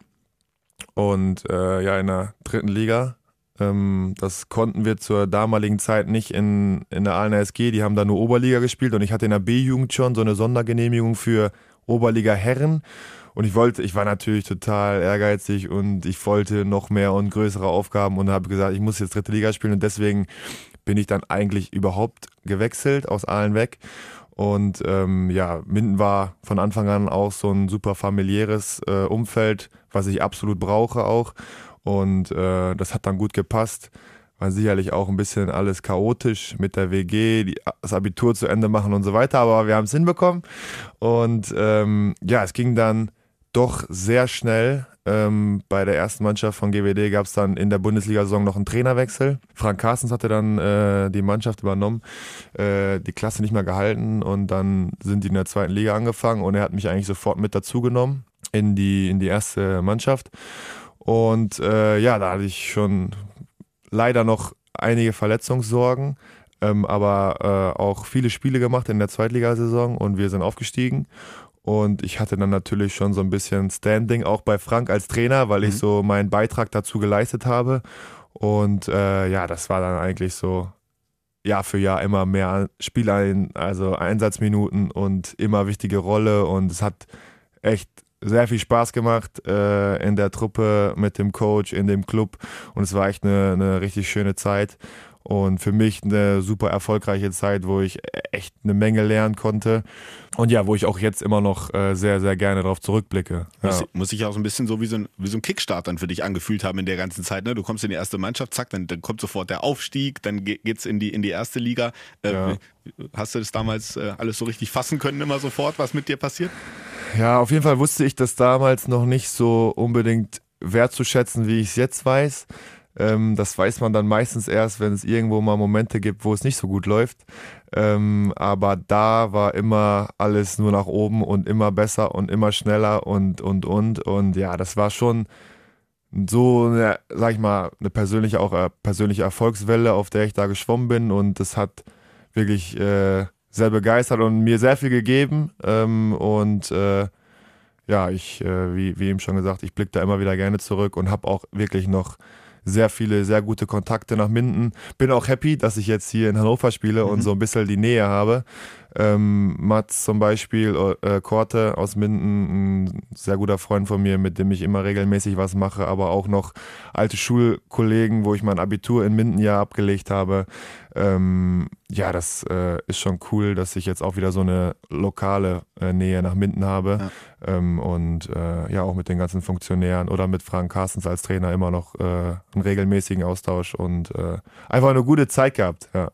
S2: Und äh, ja, in der dritten Liga. Ähm, das konnten wir zur damaligen Zeit nicht in, in der Aalener SG, die haben da nur Oberliga gespielt und ich hatte in der B-Jugend schon so eine Sondergenehmigung für Oberliga Herren und ich wollte, ich war natürlich total ehrgeizig und ich wollte noch mehr und größere Aufgaben und habe gesagt, ich muss jetzt dritte Liga spielen und deswegen bin ich dann eigentlich überhaupt gewechselt aus Aalen weg. Und ähm, ja, Minden war von Anfang an auch so ein super familiäres äh, Umfeld, was ich absolut brauche auch. Und äh, das hat dann gut gepasst. War sicherlich auch ein bisschen alles chaotisch mit der WG, die, das Abitur zu Ende machen und so weiter, aber wir haben es hinbekommen. Und ähm, ja, es ging dann doch sehr schnell. Ähm, bei der ersten Mannschaft von GWD gab es dann in der Bundesliga-Saison noch einen Trainerwechsel. Frank Carstens hatte dann äh, die Mannschaft übernommen, äh, die Klasse nicht mehr gehalten und dann sind die in der zweiten Liga angefangen und er hat mich eigentlich sofort mit dazugenommen in die, in die erste Mannschaft. Und äh, ja, da hatte ich schon leider noch einige Verletzungssorgen, ähm, aber äh, auch viele Spiele gemacht in der Zweitligasaison und wir sind aufgestiegen. Und ich hatte dann natürlich schon so ein bisschen Standing auch bei Frank als Trainer, weil ich so meinen Beitrag dazu geleistet habe. Und äh, ja, das war dann eigentlich so Jahr für Jahr immer mehr Spielein, also Einsatzminuten und immer wichtige Rolle. Und es hat echt sehr viel Spaß gemacht äh, in der Truppe mit dem Coach, in dem Club. Und es war echt eine, eine richtig schöne Zeit. Und für mich eine super erfolgreiche Zeit, wo ich echt eine Menge lernen konnte. Und ja, wo ich auch jetzt immer noch äh, sehr, sehr gerne darauf zurückblicke. Ja.
S1: Muss, muss sich auch so ein bisschen so wie so ein, wie so ein Kickstart dann für dich angefühlt haben in der ganzen Zeit. Ne? Du kommst in die erste Mannschaft, zack, dann, dann kommt sofort der Aufstieg, dann ge- geht's in die, in die erste Liga. Äh,
S2: Ja.
S1: Hast du das damals äh, alles so richtig fassen können, immer sofort, was mit dir passiert?
S2: Ja, auf jeden Fall wusste ich das damals noch nicht so unbedingt wertzuschätzen, wie ich es jetzt weiß. Ähm, das weiß man dann meistens erst, wenn es irgendwo mal Momente gibt, wo es nicht so gut läuft. Ähm, aber da war immer alles nur nach oben und immer besser und immer schneller und, und, und. Und ja, das war schon so eine, sag ich mal, eine persönliche, auch äh, persönliche Erfolgswelle, auf der ich da geschwommen bin. Und das hat wirklich äh, sehr begeistert und mir sehr viel gegeben. Ähm, und äh, ja, ich, äh, wie, wie eben schon gesagt, ich blicke da immer wieder gerne zurück und habe auch wirklich noch sehr viele, sehr gute Kontakte nach Minden. Bin auch happy, dass ich jetzt hier in Hannover spiele und so ein bisschen die Nähe habe. Ähm, Mats zum Beispiel, äh, Korte aus Minden, ein sehr guter Freund von mir, mit dem ich immer regelmäßig was mache, aber auch noch alte Schulkollegen, wo ich mein Abitur in Minden ja abgelegt habe. Ähm, ja, das äh, ist schon cool, dass ich jetzt auch wieder so eine lokale äh, Nähe nach Minden habe. Ähm, und äh, ja, auch mit den ganzen Funktionären oder mit Frank Carstens als Trainer immer noch äh, einen regelmäßigen Austausch und äh, einfach eine gute Zeit gehabt. Ja.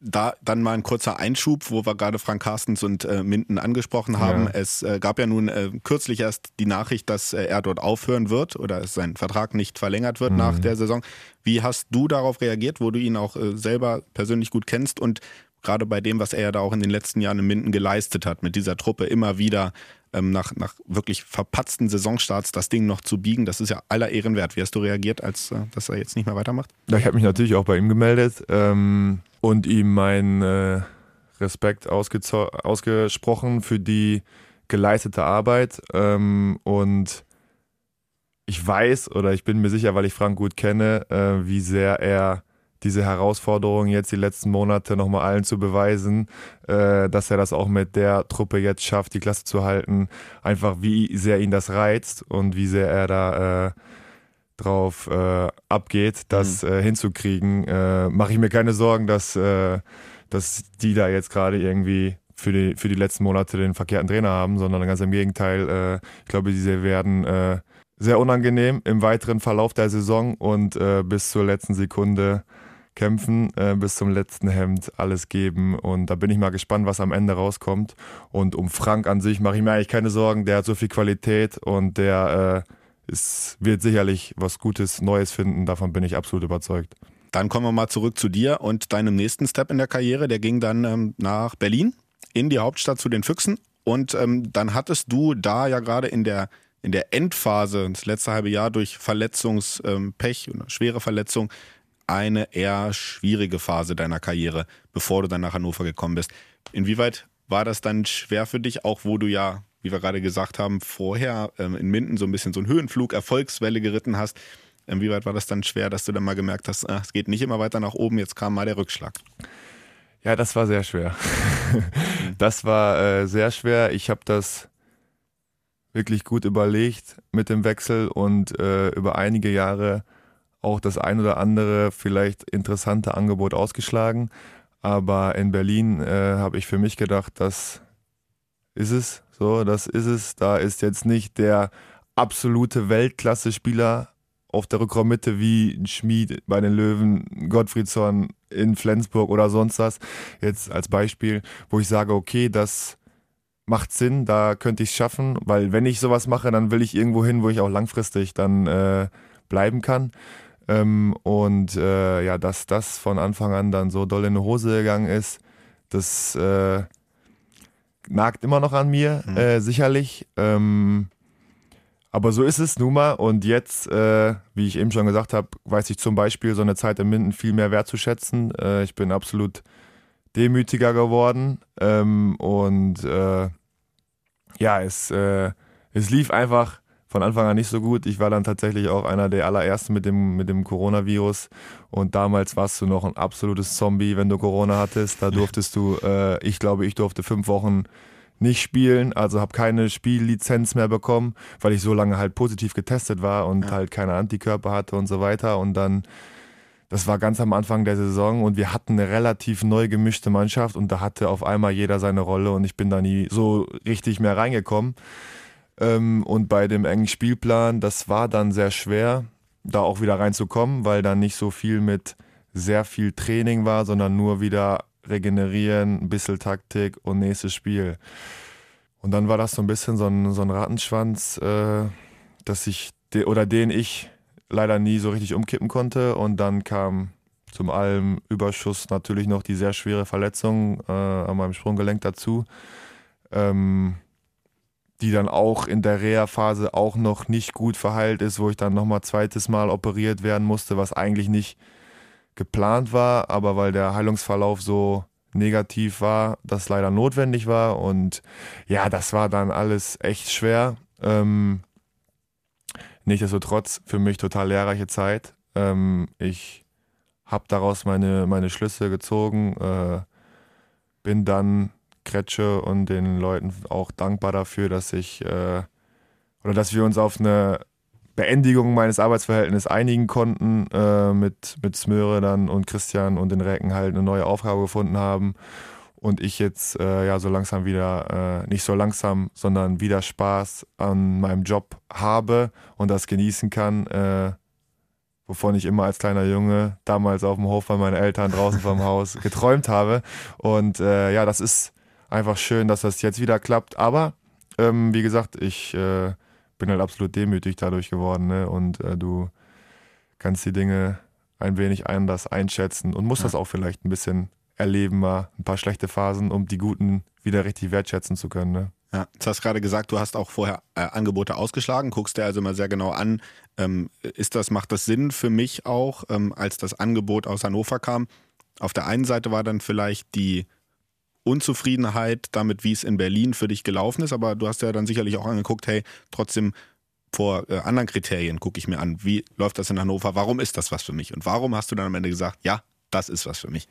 S1: Da dann mal ein kurzer Einschub, wo wir gerade Frank Carstens und äh, Minden angesprochen haben.
S2: Ja.
S1: Es äh, gab ja nun äh, kürzlich erst die Nachricht, dass äh, er dort aufhören wird oder dass sein Vertrag nicht verlängert wird nach der Saison. Wie hast du darauf reagiert, wo du ihn auch äh, selber persönlich gut kennst und gerade bei dem, was er ja da auch in den letzten Jahren in Minden geleistet hat, mit dieser Truppe immer wieder ähm, nach, nach wirklich verpatzten Saisonstarts das Ding noch zu biegen, das ist ja aller Ehren wert. Wie hast du reagiert, als äh, dass er jetzt nicht mehr weitermacht?
S2: Ja, ich habe mich natürlich auch bei ihm gemeldet ähm, und ihm meinen äh, Respekt ausgesprochen für die geleistete Arbeit ähm, und ich weiß oder ich bin mir sicher, weil ich Frank gut kenne, äh, wie sehr er diese Herausforderung jetzt die letzten Monate nochmal allen zu beweisen, äh, dass er das auch mit der Truppe jetzt schafft, die Klasse zu halten. Einfach wie sehr ihn das reizt und wie sehr er da äh, drauf äh, abgeht, das mhm. äh, hinzukriegen. Äh, Mache ich mir keine Sorgen, dass, äh, dass die da jetzt gerade irgendwie für die, für die letzten Monate den verkehrten Trainer haben, sondern ganz im Gegenteil. Ich glaube, diese werden sehr unangenehm im weiteren Verlauf der Saison und bis zur letzten Sekunde kämpfen, äh, bis zum letzten Hemd alles geben. Und da bin ich mal gespannt, was am Ende rauskommt. Und um Frank an sich mache ich mir eigentlich keine Sorgen. Der hat so viel Qualität und der äh, ist, wird sicherlich was Gutes, Neues finden. Davon bin ich absolut überzeugt.
S1: Dann kommen wir mal zurück zu dir und deinem nächsten Step in der Karriere. Der ging dann ähm, nach Berlin, in die Hauptstadt zu den Füchsen. Und ähm, dann hattest du da ja gerade in der in der Endphase, das letzte halbe Jahr durch Verletzungspech ähm, schwere Verletzung, eine eher schwierige Phase deiner Karriere, bevor du dann nach Hannover gekommen bist. Inwieweit war das dann schwer für dich, auch wo du ja, wie wir gerade gesagt haben, vorher ähm, in Minden so ein bisschen so einen Höhenflug, Erfolgswelle geritten hast? Inwieweit war das dann schwer, dass du dann mal gemerkt hast, ach, es geht nicht immer weiter nach oben, jetzt kam mal der Rückschlag?
S2: Ja, das war sehr schwer. das war äh, sehr schwer. Ich habe das wirklich gut überlegt mit dem Wechsel und äh, über einige Jahre auch das ein oder andere vielleicht interessante Angebot ausgeschlagen. Aber in Berlin äh, habe ich für mich gedacht, das ist es. So, das ist es. Da ist jetzt nicht der absolute Weltklasse-Spieler auf der Rückraummitte wie Schmied bei den Löwen, Gottfriedson in Flensburg oder sonst was. Jetzt als Beispiel, wo ich sage, okay, das macht Sinn, da könnte ich es schaffen, weil wenn ich sowas mache, dann will ich irgendwo hin, wo ich auch langfristig dann äh, bleiben kann. Ähm, und äh, ja, dass das von Anfang an dann so doll in die Hose gegangen ist, das äh, nagt immer noch an mir, mhm. äh, sicherlich. Ähm, aber so ist es nun mal. Und jetzt, äh, wie ich eben schon gesagt habe, weiß ich zum Beispiel so eine Zeit in Minden viel mehr wertzuschätzen. Äh, ich bin absolut demütiger geworden. Ähm, und äh, ja, es, es lief einfach von Anfang an nicht so gut. Ich war dann tatsächlich auch einer der allerersten mit dem, mit dem Coronavirus. Und damals warst du noch ein absolutes Zombie, wenn du Corona hattest. Da durftest du, äh, ich glaube, ich durfte fünf Wochen nicht spielen, also habe keine Spiellizenz mehr bekommen, weil ich so lange halt positiv getestet war und ja. halt keine Antikörper hatte und so weiter. Und dann, das war ganz am Anfang der Saison und wir hatten eine relativ neu gemischte Mannschaft und da hatte auf einmal jeder seine Rolle und ich bin da nie so richtig mehr reingekommen. Ähm, und bei dem engen Spielplan, das war dann sehr schwer, da auch wieder reinzukommen, weil dann nicht so viel mit sehr viel Training war, sondern nur wieder regenerieren, ein bisschen Taktik und nächstes Spiel. Und dann war das so ein bisschen so ein, so ein Rattenschwanz, äh, dass ich oder den ich leider nie so richtig umkippen konnte. Und dann kam zum allem Überschuss natürlich noch die sehr schwere Verletzung äh, an meinem Sprunggelenk dazu. Ähm, die dann auch in der Reha-Phase auch noch nicht gut verheilt ist, wo ich dann nochmal zweites Mal operiert werden musste, was eigentlich nicht geplant war, aber weil der Heilungsverlauf so negativ war, das leider notwendig war. Und ja, das war dann alles echt schwer. Ähm, Nichtsdestotrotz für mich total lehrreiche Zeit. Ähm, ich habe daraus meine, meine Schlüsse gezogen, äh, bin dann Kretsche und den Leuten auch dankbar dafür, dass ich äh, oder dass wir uns auf eine Beendigung meines Arbeitsverhältnisses einigen konnten, äh, mit, mit Smöre dann und Christian und den Recken halt eine neue Aufgabe gefunden haben und ich jetzt äh, ja so langsam wieder, äh, nicht so langsam, sondern wieder Spaß an meinem Job habe und das genießen kann, äh, wovon ich immer als kleiner Junge damals auf dem Hof bei meinen Eltern draußen vom Haus geträumt habe. Und äh, ja, das ist einfach schön, dass das jetzt wieder klappt. Aber ähm, wie gesagt, ich äh, bin halt absolut demütig dadurch geworden. Ne? Und äh, du kannst die Dinge ein wenig anders einschätzen und musst ja. das auch vielleicht ein bisschen erleben mal ein paar schlechte Phasen, um die guten wieder richtig wertschätzen zu können. Ne?
S1: Ja, du hast gerade gesagt, du hast auch vorher äh, Angebote ausgeschlagen, guckst dir also immer sehr genau an, ähm, ist das, macht das Sinn für mich auch, ähm, als das Angebot aus Hannover kam? Auf der einen Seite war dann vielleicht die Unzufriedenheit damit, wie es in Berlin für dich gelaufen ist, aber du hast ja dann sicherlich auch angeguckt, hey, trotzdem vor äh, anderen Kriterien gucke ich mir an, wie läuft das in Hannover, warum ist das was für mich und warum hast du dann am Ende gesagt, ja, das ist was für mich?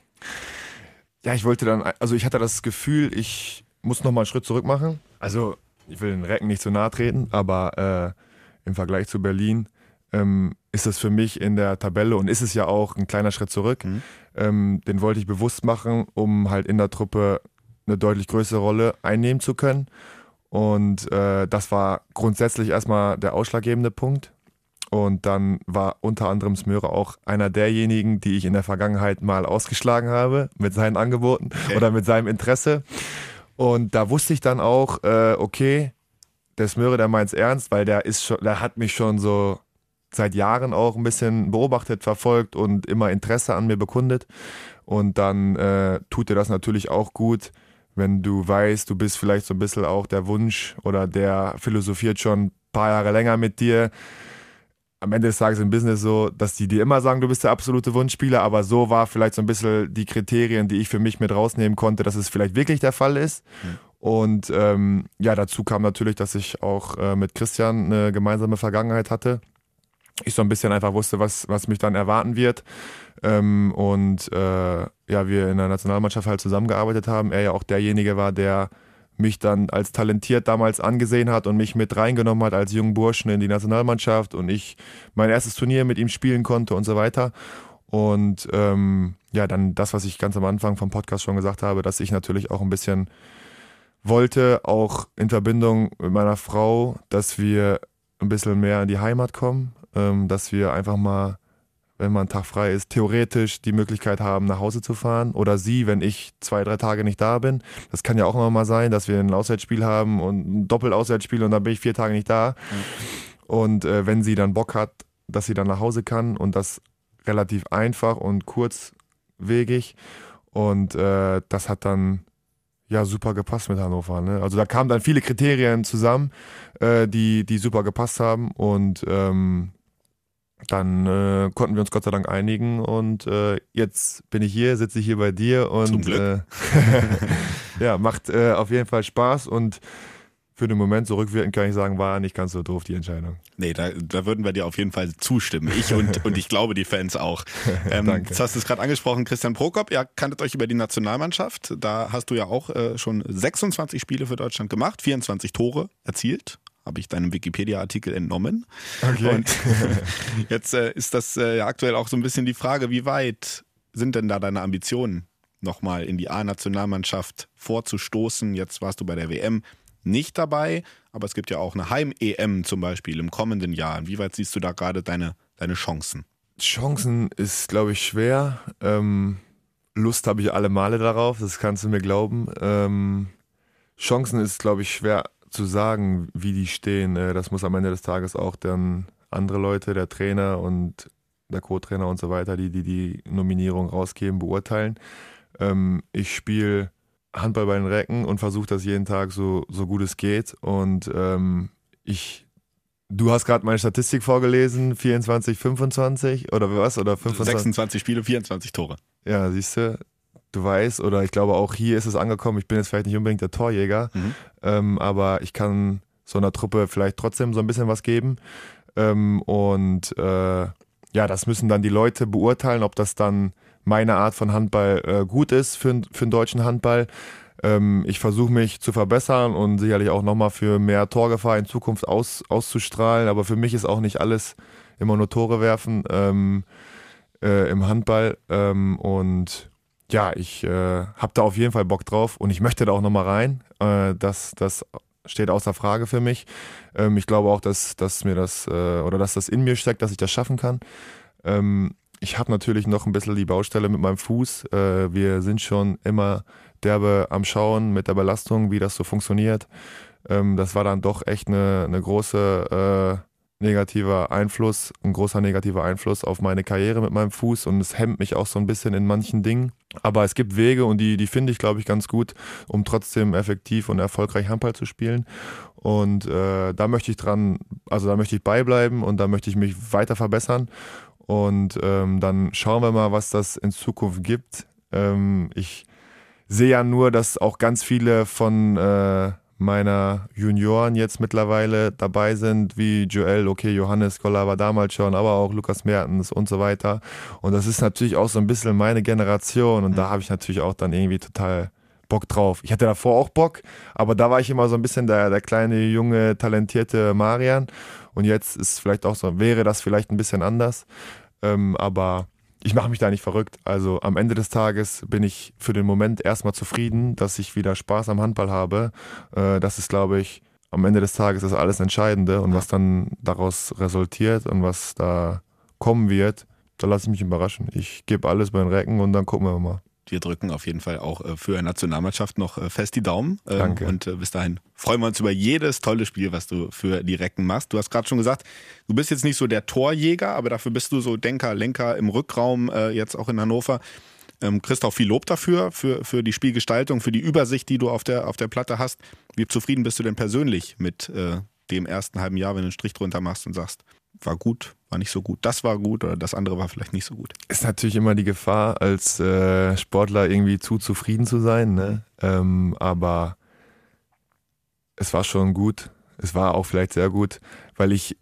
S2: Ja, ich wollte dann, also ich hatte das Gefühl, ich muss nochmal einen Schritt zurück machen. Also ich will den Recken nicht zu nahe treten, aber äh, im Vergleich zu Berlin ähm, ist das für mich in der Tabelle und ist es ja auch ein kleiner Schritt zurück. Mhm. Ähm, den wollte ich bewusst machen, um halt in der Truppe eine deutlich größere Rolle einnehmen zu können. Und äh, das war grundsätzlich erstmal der ausschlaggebende Punkt. Und dann war unter anderem Smöre auch einer derjenigen, die ich in der Vergangenheit mal ausgeschlagen habe mit seinen Angeboten okay. oder mit seinem Interesse. Und da wusste ich dann auch, äh, okay, der Smöre, der meint es ernst, weil der ist schon, der hat mich schon so seit Jahren auch ein bisschen beobachtet, verfolgt und immer Interesse an mir bekundet. Und dann äh, tut dir das natürlich auch gut, wenn du weißt, du bist vielleicht so ein bisschen auch der Wunsch oder der philosophiert schon ein paar Jahre länger mit dir. Am Ende des Tages im Business so, dass die dir immer sagen, du bist der absolute Wunschspieler, aber so war vielleicht so ein bisschen die Kriterien, die ich für mich mit rausnehmen konnte, dass es vielleicht wirklich der Fall ist. Mhm. Und ähm, ja, dazu kam natürlich, dass ich auch äh, mit Christian eine gemeinsame Vergangenheit hatte ich so ein bisschen einfach wusste, was, was mich dann erwarten wird. Ähm, und äh, ja, wir in der Nationalmannschaft halt zusammengearbeitet haben. Er ja auch derjenige war, der mich dann als talentiert damals angesehen hat und mich mit reingenommen hat als jungen Burschen in die Nationalmannschaft und ich mein erstes Turnier mit ihm spielen konnte und so weiter. Und ähm, ja, dann das, was ich ganz am Anfang vom Podcast schon gesagt habe, dass ich natürlich auch ein bisschen wollte, auch in Verbindung mit meiner Frau, dass wir ein bisschen mehr in die Heimat kommen, ähm, dass wir einfach mal, wenn mal ein Tag frei ist, theoretisch die Möglichkeit haben, nach Hause zu fahren. Oder sie, wenn ich zwei, drei Tage nicht da bin. Das kann ja auch immer mal sein, dass wir ein Auswärtsspiel haben und ein Doppelauswärtsspiel und dann bin ich vier Tage nicht da. Mhm. Und äh, wenn sie dann Bock hat, dass sie dann nach Hause kann und das relativ einfach und kurzwegig. Und äh, das hat dann ja super gepasst mit Hannover. Ne? Also da kamen dann viele Kriterien zusammen, äh, die, die super gepasst haben. Und ähm, dann äh, konnten wir uns Gott sei Dank einigen und äh, jetzt bin ich hier, sitze ich hier bei dir und äh, ja, macht äh, auf jeden Fall Spaß und für den Moment zurückwirkend kann ich sagen, war nicht ganz so doof die Entscheidung.
S1: Nee, da, da würden wir dir auf jeden Fall zustimmen. Ich und, und ich glaube die Fans auch. Ähm, Danke. Jetzt hast du es gerade angesprochen, Christian Prokop, ihr kanntet euch über die Nationalmannschaft. Da hast du ja auch äh, schon 26 Spiele für Deutschland gemacht, 24 Tore erzielt habe ich deinem Wikipedia-Artikel entnommen. Okay. Und jetzt äh, ist das äh, aktuell auch so ein bisschen die Frage, wie weit sind denn da deine Ambitionen, nochmal in die A-Nationalmannschaft vorzustoßen? Jetzt warst du bei der WM nicht dabei, aber es gibt ja auch eine Heim-EM zum Beispiel im kommenden Jahr. Inwieweit siehst du da gerade deine, deine Chancen?
S2: Chancen ist, glaube ich, schwer. Ähm, Lust habe ich alle Male darauf, das kannst du mir glauben. Ähm, Chancen ist, glaube ich, schwer zu sagen, wie die stehen. Äh, das muss am Ende des Tages auch dann andere Leute, der Trainer und der Co-Trainer und so weiter, die, die die Nominierung rausgeben, beurteilen. Ähm, ich spiele Handball bei den Recken und versuche das jeden Tag so, so gut es geht. Und ähm, ich, du hast gerade meine Statistik vorgelesen, 24, 25 oder was? Oder 25?
S1: 26 Spiele, 24 Tore.
S2: Ja, siehst du, du weißt, oder ich glaube auch hier ist es angekommen, ich bin jetzt vielleicht nicht unbedingt der Torjäger, mhm. ähm, aber ich kann so einer Truppe vielleicht trotzdem so ein bisschen was geben. Ähm, und äh, ja, das müssen dann die Leute beurteilen, ob das dann meine Art von Handball äh, gut ist für, für den deutschen Handball. Ähm, ich versuche mich zu verbessern und sicherlich auch nochmal für mehr Torgefahr in Zukunft aus, auszustrahlen. Aber für mich ist auch nicht alles immer nur Tore werfen ähm, äh, im Handball. Ähm, und ja, ich äh, habe da auf jeden Fall Bock drauf und ich möchte da auch nochmal rein. Äh, das, das steht außer Frage für mich. Ähm, ich glaube auch, dass, dass mir das äh, oder dass das in mir steckt, dass ich das schaffen kann. Ähm, ich habe natürlich noch ein bisschen die Baustelle mit meinem Fuß. Äh, wir sind schon immer derbe am Schauen mit der Belastung, wie das so funktioniert. Ähm, das war dann doch echt eine, eine große negativer Einfluss, ein großer negativer Einfluss auf meine Karriere mit meinem Fuß und es hemmt mich auch so ein bisschen in manchen Dingen. Aber es gibt Wege und die, die finde ich, glaube ich, ganz gut, um trotzdem effektiv und erfolgreich Handball zu spielen. Und äh, da möchte ich dran, also da möchte ich beibleiben und da möchte ich mich weiter verbessern. Und ähm, dann schauen wir mal, was das in Zukunft gibt. Ähm, ich sehe ja nur, dass auch ganz viele von äh, meiner Junioren jetzt mittlerweile dabei sind, wie Joel, okay, Johannes Koller war damals schon, aber auch Lukas Mertens und so weiter. Und das ist natürlich auch so ein bisschen meine Generation und mhm. da habe ich natürlich auch dann irgendwie total Bock drauf. Ich hatte davor auch Bock, aber da war ich immer so ein bisschen der, der kleine, junge, talentierte Marian. Und jetzt ist vielleicht auch so, wäre das vielleicht ein bisschen anders. Ähm, aber ich mache mich da nicht verrückt. Also am Ende des Tages bin ich für den Moment erstmal zufrieden, dass ich wieder Spaß am Handball habe. Äh, das ist, glaube ich, am Ende des Tages das alles Entscheidende und was dann daraus resultiert und was da kommen wird, da lasse ich mich überraschen. Ich gebe alles bei den Recken und dann gucken wir mal
S1: wir drücken auf jeden Fall auch äh, für die Nationalmannschaft noch äh, fest die Daumen.
S2: Ähm, Danke.
S1: Und äh, bis dahin freuen wir uns über jedes tolle Spiel, was du für die Recken machst. Du hast gerade schon gesagt, du bist jetzt nicht so der Torjäger, aber dafür bist du so Denker, Lenker im Rückraum, jetzt auch in Hannover. Ähm, auch viel Lob dafür, für, für die Spielgestaltung, für die Übersicht, die du auf der, auf der Platte hast. Wie zufrieden bist du denn persönlich mit dem ersten halben Jahr, wenn du einen Strich drunter machst und sagst, war gut, war nicht so gut, das war gut oder das andere war vielleicht nicht so gut.
S2: Ist natürlich immer die Gefahr, als äh, Sportler irgendwie zu zufrieden zu sein, ne? Ähm, aber es war schon gut. Es war auch vielleicht sehr gut, weil ich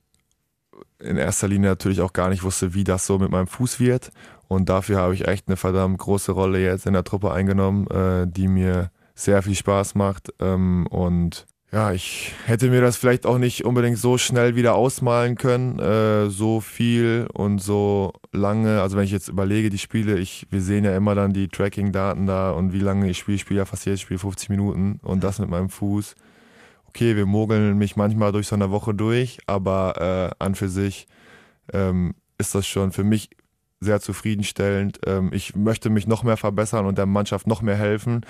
S2: in erster Linie natürlich auch gar nicht wusste, wie das so mit meinem Fuß wird. Und dafür habe ich echt eine verdammt große Rolle jetzt in der Truppe eingenommen, äh, die mir sehr viel Spaß macht. Ähm, und ja, ich hätte mir das vielleicht auch nicht unbedingt so schnell wieder ausmalen können, äh, so viel und so lange. Also wenn ich jetzt überlege, die Spiele, ich, wir sehen ja immer dann die Tracking-Daten da und wie lange ich spiele. Ich spiele ja fast jedes Spiel 50 Minuten und das mit meinem Fuß. Okay, wir mogeln mich manchmal durch so eine Woche durch, aber äh, an für sich ähm, ist das schon für mich sehr zufriedenstellend. Ähm, ich möchte mich noch mehr verbessern und der Mannschaft noch mehr helfen,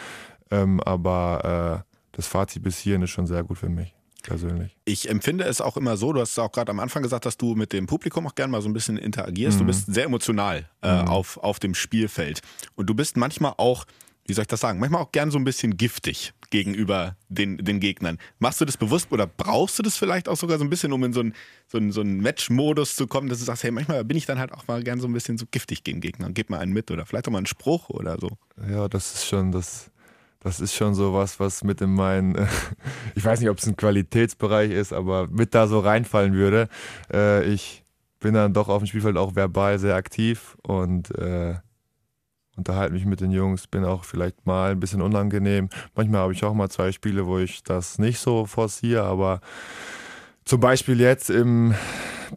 S2: ähm, aber äh, das Fazit bis hierhin ist schon sehr gut für mich. Persönlich.
S1: Ich empfinde es auch immer so, du hast auch gerade am Anfang gesagt, dass du mit dem Publikum auch gerne mal so ein bisschen interagierst. Mhm. Du bist sehr emotional äh, mhm. auf, auf dem Spielfeld. Und du bist manchmal auch, wie soll ich das sagen, manchmal auch gern so ein bisschen giftig gegenüber den, den Gegnern. Machst du das bewusst oder brauchst du das vielleicht auch sogar so ein bisschen, um in so einen so so ein Match-Modus zu kommen, dass du sagst, hey, manchmal bin ich dann halt auch mal gern so ein bisschen so giftig gegen Gegner. Gib mal einen mit oder vielleicht auch mal einen Spruch oder so.
S2: Ja, das ist schon das das ist schon so was, was mit in meinen, ich weiß nicht, ob es ein Qualitätsbereich ist, aber mit da so reinfallen würde. Äh, ich bin dann doch auf dem Spielfeld auch verbal sehr aktiv und äh, unterhalte mich mit den Jungs, bin auch vielleicht mal ein bisschen unangenehm. Manchmal habe ich auch mal zwei Spiele, wo ich das nicht so forciere, aber zum Beispiel jetzt im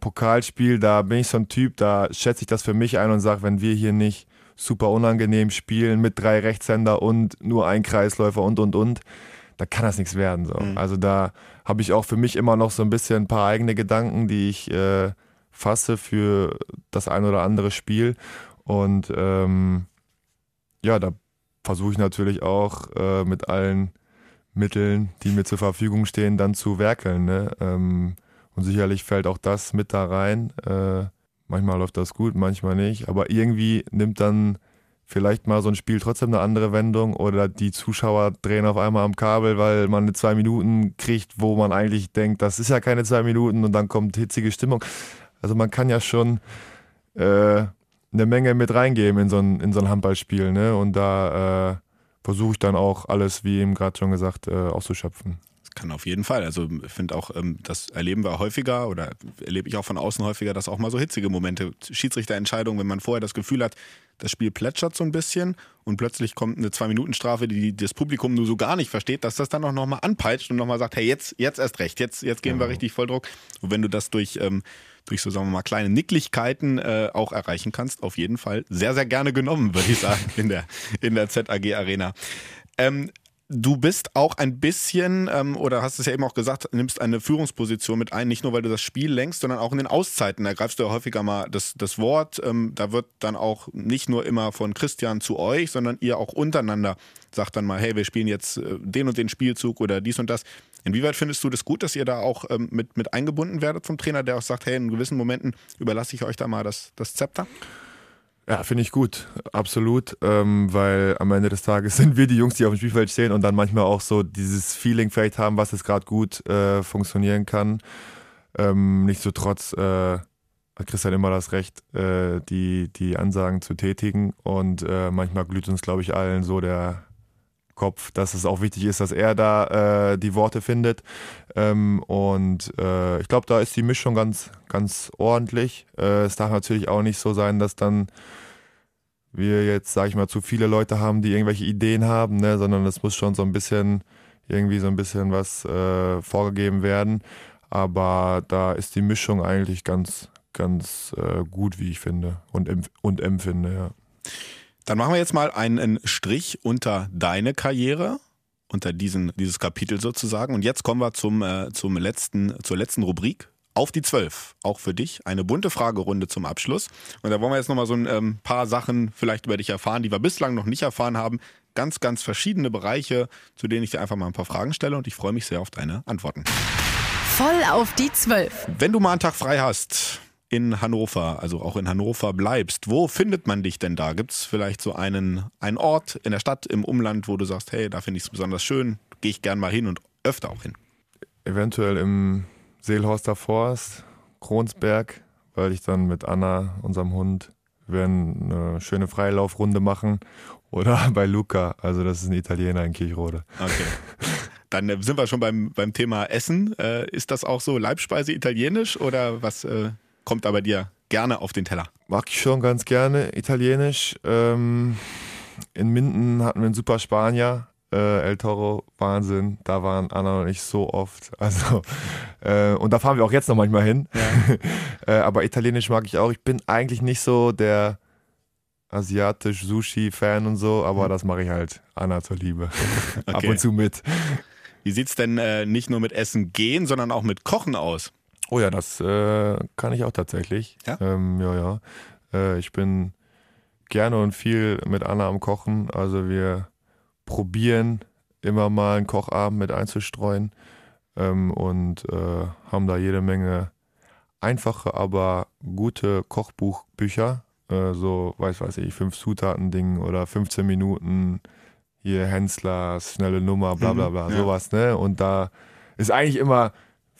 S2: Pokalspiel, da bin ich so ein Typ, da schätze ich das für mich ein und sage, wenn wir hier nicht super unangenehm spielen mit drei Rechtshänder und nur ein Kreisläufer und und und, da kann das nichts werden. So. Mhm. Also da habe ich auch für mich immer noch so ein bisschen ein paar eigene Gedanken, die ich äh, fasse für das ein oder andere Spiel. Und ähm, ja, da versuche ich natürlich auch äh, mit allen Mitteln, die mir zur Verfügung stehen, dann zu werkeln. Ne? Ähm, und sicherlich fällt auch das mit da rein. Äh, Manchmal läuft das gut, manchmal nicht. Aber irgendwie nimmt dann vielleicht mal so ein Spiel trotzdem eine andere Wendung oder die Zuschauer drehen auf einmal am Kabel, weil man eine zwei Minuten kriegt, wo man eigentlich denkt, das ist ja keine zwei Minuten und dann kommt hitzige Stimmung. Also man kann ja schon äh, eine Menge mit reingeben in so ein, in so ein Handballspiel. Ne? Und da äh, versuche ich dann auch alles, wie eben gerade schon gesagt, äh, auszuschöpfen
S1: kann auf jeden Fall. Also ich finde auch, ähm, das erleben wir häufiger oder erlebe ich auch von außen häufiger, dass auch mal so hitzige Momente, Schiedsrichterentscheidungen, wenn man vorher das Gefühl hat, das Spiel plätschert so ein bisschen und plötzlich kommt eine Zwei-Minuten-Strafe, die das Publikum nur so gar nicht versteht, dass das dann auch nochmal anpeitscht und nochmal sagt, hey, jetzt, jetzt erst recht, jetzt, jetzt gehen genau. wir richtig voll Druck. Und wenn du das durch, ähm, durch so, sagen wir mal, kleine Nicklichkeiten äh, auch erreichen kannst, auf jeden Fall sehr, sehr gerne genommen, würde ich sagen, in der, in der ZAG Arena. Ähm, Du bist auch ein bisschen, ähm, oder hast es ja eben auch gesagt, nimmst eine Führungsposition mit ein, nicht nur weil du das Spiel lenkst, sondern auch in den Auszeiten. Da greifst du ja häufiger mal das, das Wort. Ähm, da wird dann auch nicht nur immer von Christian zu euch, sondern ihr auch untereinander sagt dann mal, hey, wir spielen jetzt äh, den und den Spielzug oder dies und das. Inwieweit findest du das gut, dass ihr da auch ähm, mit, mit eingebunden werdet vom Trainer, der auch sagt, hey, in gewissen Momenten überlasse ich euch da mal das, das Zepter?
S2: Ja, finde ich gut, absolut, ähm, weil am Ende des Tages sind wir die Jungs, die auf dem Spielfeld stehen und dann manchmal auch so dieses Feeling vielleicht haben, was jetzt gerade gut äh, funktionieren kann. Ähm, Nichtsdestotrotz äh, hat Christian immer das Recht, äh, die, die Ansagen zu tätigen und äh, manchmal glüht uns, glaube ich, allen so der Kopf, dass es auch wichtig ist, dass er da äh, die Worte findet. Ähm, und äh, ich glaube, da ist die Mischung ganz, ganz ordentlich. Äh, es darf natürlich auch nicht so sein, dass dann wir jetzt, sage ich mal, zu viele Leute haben, die irgendwelche Ideen haben, ne? sondern es muss schon so ein bisschen irgendwie so ein bisschen was äh, vorgegeben werden. Aber da ist die Mischung eigentlich ganz, ganz äh, gut, wie ich finde und, und empfinde, ja.
S1: Dann machen wir jetzt mal einen Strich unter deine Karriere, unter diesen, dieses Kapitel sozusagen. Und jetzt kommen wir zum, äh, zum letzten, zur letzten Rubrik. Auf die Zwölf. Auch für dich eine bunte Fragerunde zum Abschluss. Und da wollen wir jetzt nochmal so ein ähm, paar Sachen vielleicht über dich erfahren, die wir bislang noch nicht erfahren haben. Ganz, ganz verschiedene Bereiche, zu denen ich dir einfach mal ein paar Fragen stelle und ich freue mich sehr auf deine Antworten.
S3: Voll auf die Zwölf.
S1: Wenn du mal einen Tag frei hast, in Hannover, also auch in Hannover bleibst, wo findet man dich denn da? Gibt es vielleicht so einen, einen Ort in der Stadt, im Umland, wo du sagst, hey, da finde ich es besonders schön, gehe ich gern mal hin und öfter auch hin?
S2: Eventuell im Seelhorster Forst, Kronsberg, weil ich dann mit Anna, unserem Hund, werden eine schöne Freilaufrunde machen. Oder bei Luca, also das ist ein Italiener in Kirchrode.
S1: Okay. Dann äh, sind wir schon beim, beim Thema Essen. Äh, ist das auch so Leibspeise italienisch oder was äh, kommt aber dir gerne auf den Teller?
S2: Mag ich schon ganz gerne italienisch. Ähm, in Minden hatten wir einen super Spanier. Äh, El Toro, Wahnsinn. Da waren Anna und ich so oft. Also, äh, und da fahren wir auch jetzt noch manchmal hin. Ja. äh, aber Italienisch mag ich auch. Ich bin eigentlich nicht so der asiatisch Sushi-Fan und so, aber mhm. das mache ich halt Anna zur Liebe. Okay. Ab und zu mit.
S1: Wie sieht es denn äh, nicht nur mit Essen gehen, sondern auch mit Kochen aus?
S2: Oh ja, das äh, kann ich auch tatsächlich.
S1: Ja,
S2: ähm, ja. ja. Äh, ich bin gerne und viel mit Anna am Kochen. Also wir probieren immer mal einen Kochabend mit einzustreuen ähm, und äh, haben da jede Menge einfache, aber gute Kochbuchbücher. Äh, so, weiß weiß ich, fünf Zutaten-Ding oder 15 Minuten hier Hensler, schnelle Nummer, bla bla mhm. bla, mhm, ja. sowas, ne? Und da ist eigentlich immer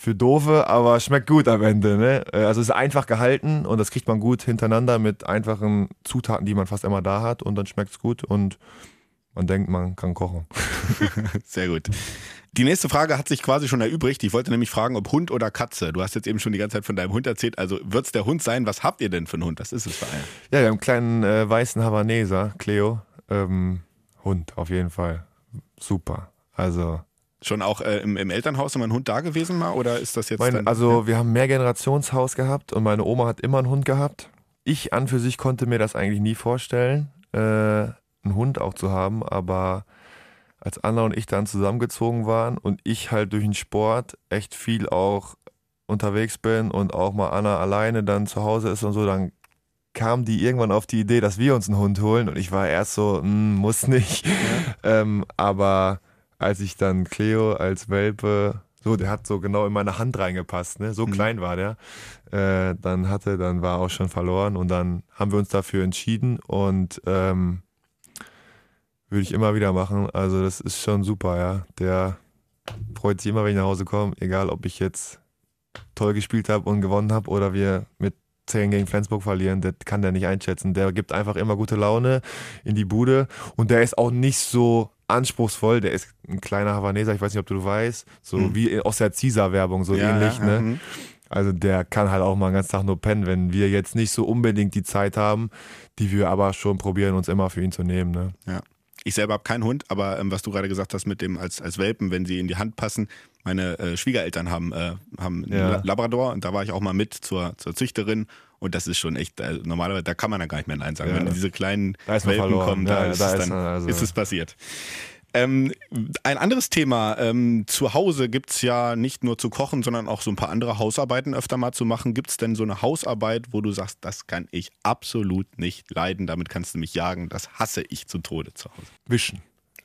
S2: für Doofe, aber schmeckt gut am Ende. Ne? Äh, also es ist einfach gehalten und das kriegt man gut hintereinander mit einfachen Zutaten, die man fast immer da hat und dann schmeckt es gut und man denkt, man kann kochen.
S1: Sehr gut. Die nächste Frage hat sich quasi schon erübrigt. Ich wollte nämlich fragen, ob Hund oder Katze. Du hast jetzt eben schon die ganze Zeit von deinem Hund erzählt. Also wird es der Hund sein? Was habt ihr denn für einen Hund? Was ist es für einen?
S2: Ja, wir haben einen kleinen äh, weißen Havaneser, Cleo. Ähm, Hund, auf jeden Fall. Super. Also
S1: Schon auch äh, im, im, Elternhaus immer ein Hund da gewesen mal oder ist das jetzt?
S2: Mein, dann, also ja? wir haben ein Mehrgenerationshaus gehabt und meine Oma hat immer einen Hund gehabt. Ich an für sich konnte mir das eigentlich nie vorstellen, äh, einen Hund auch zu haben, aber als Anna und ich dann zusammengezogen waren und ich halt durch den Sport echt viel auch unterwegs bin und auch mal Anna alleine dann zu Hause ist und so, dann kam die irgendwann auf die Idee, dass wir uns einen Hund holen und ich war erst so, hm, muss nicht. Ja. Ähm, aber als ich dann Cleo als Welpe, so, der hat so genau in meine Hand reingepasst, ne? So mhm. klein war der. Äh, dann hatte, dann war auch schon verloren und dann haben wir uns dafür entschieden und ähm, würde ich immer wieder machen. Also das ist schon super, ja. Der freut sich immer, wenn ich nach Hause komme, egal ob ich jetzt toll gespielt habe und gewonnen habe oder wir mit 10 gegen Flensburg verlieren, das kann der nicht einschätzen. Der gibt einfach immer gute Laune in die Bude und der ist auch nicht so anspruchsvoll. Der ist ein kleiner Havaneser, ich weiß nicht, ob du weißt, so mhm. wie aus der Caesar-Werbung, so ja, ähnlich. Ja, ne? Mhm. Also der kann halt auch mal einen ganzen Tag nur pennen, wenn wir jetzt nicht so unbedingt die Zeit haben, die wir aber schon probieren, uns immer für ihn zu nehmen. Ne?
S1: Ja. Ich selber habe keinen Hund, aber ähm, was du gerade gesagt hast mit dem als, als Welpen, wenn sie in die Hand passen, meine äh, Schwiegereltern haben, äh, haben ja. einen Labrador und da war ich auch mal mit zur, zur Züchterin und das ist schon echt, also normalerweise, da kann man ja gar nicht mehr Nein sagen. Ja, wenn diese kleinen Welpen kommen, da, ja, ist, da es dann, also ist es passiert. Ähm, ein anderes Thema. Ähm, zu Hause gibt es ja nicht nur zu kochen, sondern auch so ein paar andere Hausarbeiten öfter mal zu machen. Gibt es denn so eine Hausarbeit, wo du sagst, das kann ich absolut nicht leiden, damit kannst du mich jagen, das hasse ich zu Tode zu Hause?
S2: Wischen.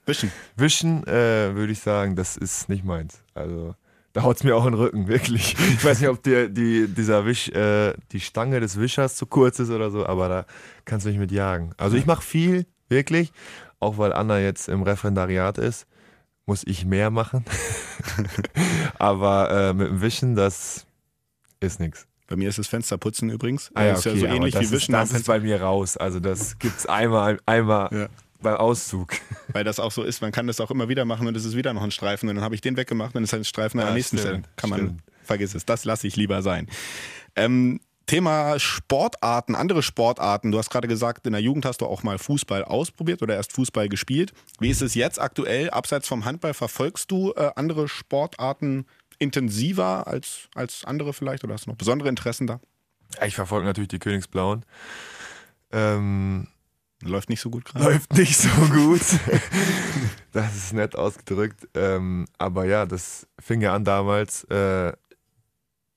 S1: Wischen.
S2: Wischen, äh, würde ich sagen, das ist nicht meins. Also da haut es mir auch in den Rücken, wirklich. Ich weiß nicht, ob dir die, dieser Wisch, äh, die Stange des Wischers zu kurz ist oder so, aber da kannst du mich mit jagen. Also ich mache viel, wirklich, auch weil Anna jetzt im Referendariat ist, muss ich mehr machen. aber äh, mit dem Wischen, das ist nichts.
S1: Bei mir ist es Fensterputzen übrigens.
S2: Ah, ja,
S1: ist
S2: okay,
S1: ja so ähnlich
S2: das
S1: wie Wischen.
S2: Ist, das ist bei mir raus. Also das gibt's einmal, einmal
S1: Ja.
S2: Beim Auszug.
S1: weil das auch so ist. Man kann das auch immer wieder machen und es ist wieder noch ein Streifen und dann habe ich den weggemacht und dann ist ein Streifen an
S2: Ja,
S1: der nächsten
S2: stimmt,
S1: Stelle. Kann man,
S2: stimmt.
S1: vergiss es. Das lasse ich lieber sein. Ähm, Thema Sportarten, andere Sportarten. Du hast gerade gesagt, in der Jugend hast du auch mal Fußball ausprobiert oder erst Fußball gespielt. Wie ist es jetzt aktuell? Abseits vom Handball verfolgst du äh, andere Sportarten intensiver als, als andere vielleicht oder hast du noch besondere Interessen da?
S2: Ich verfolge natürlich die Königsblauen. Ähm,
S1: Läuft nicht so gut gerade.
S2: läuft nicht so gut. das ist nett ausgedrückt. Ähm, aber ja, das fing ja an damals äh,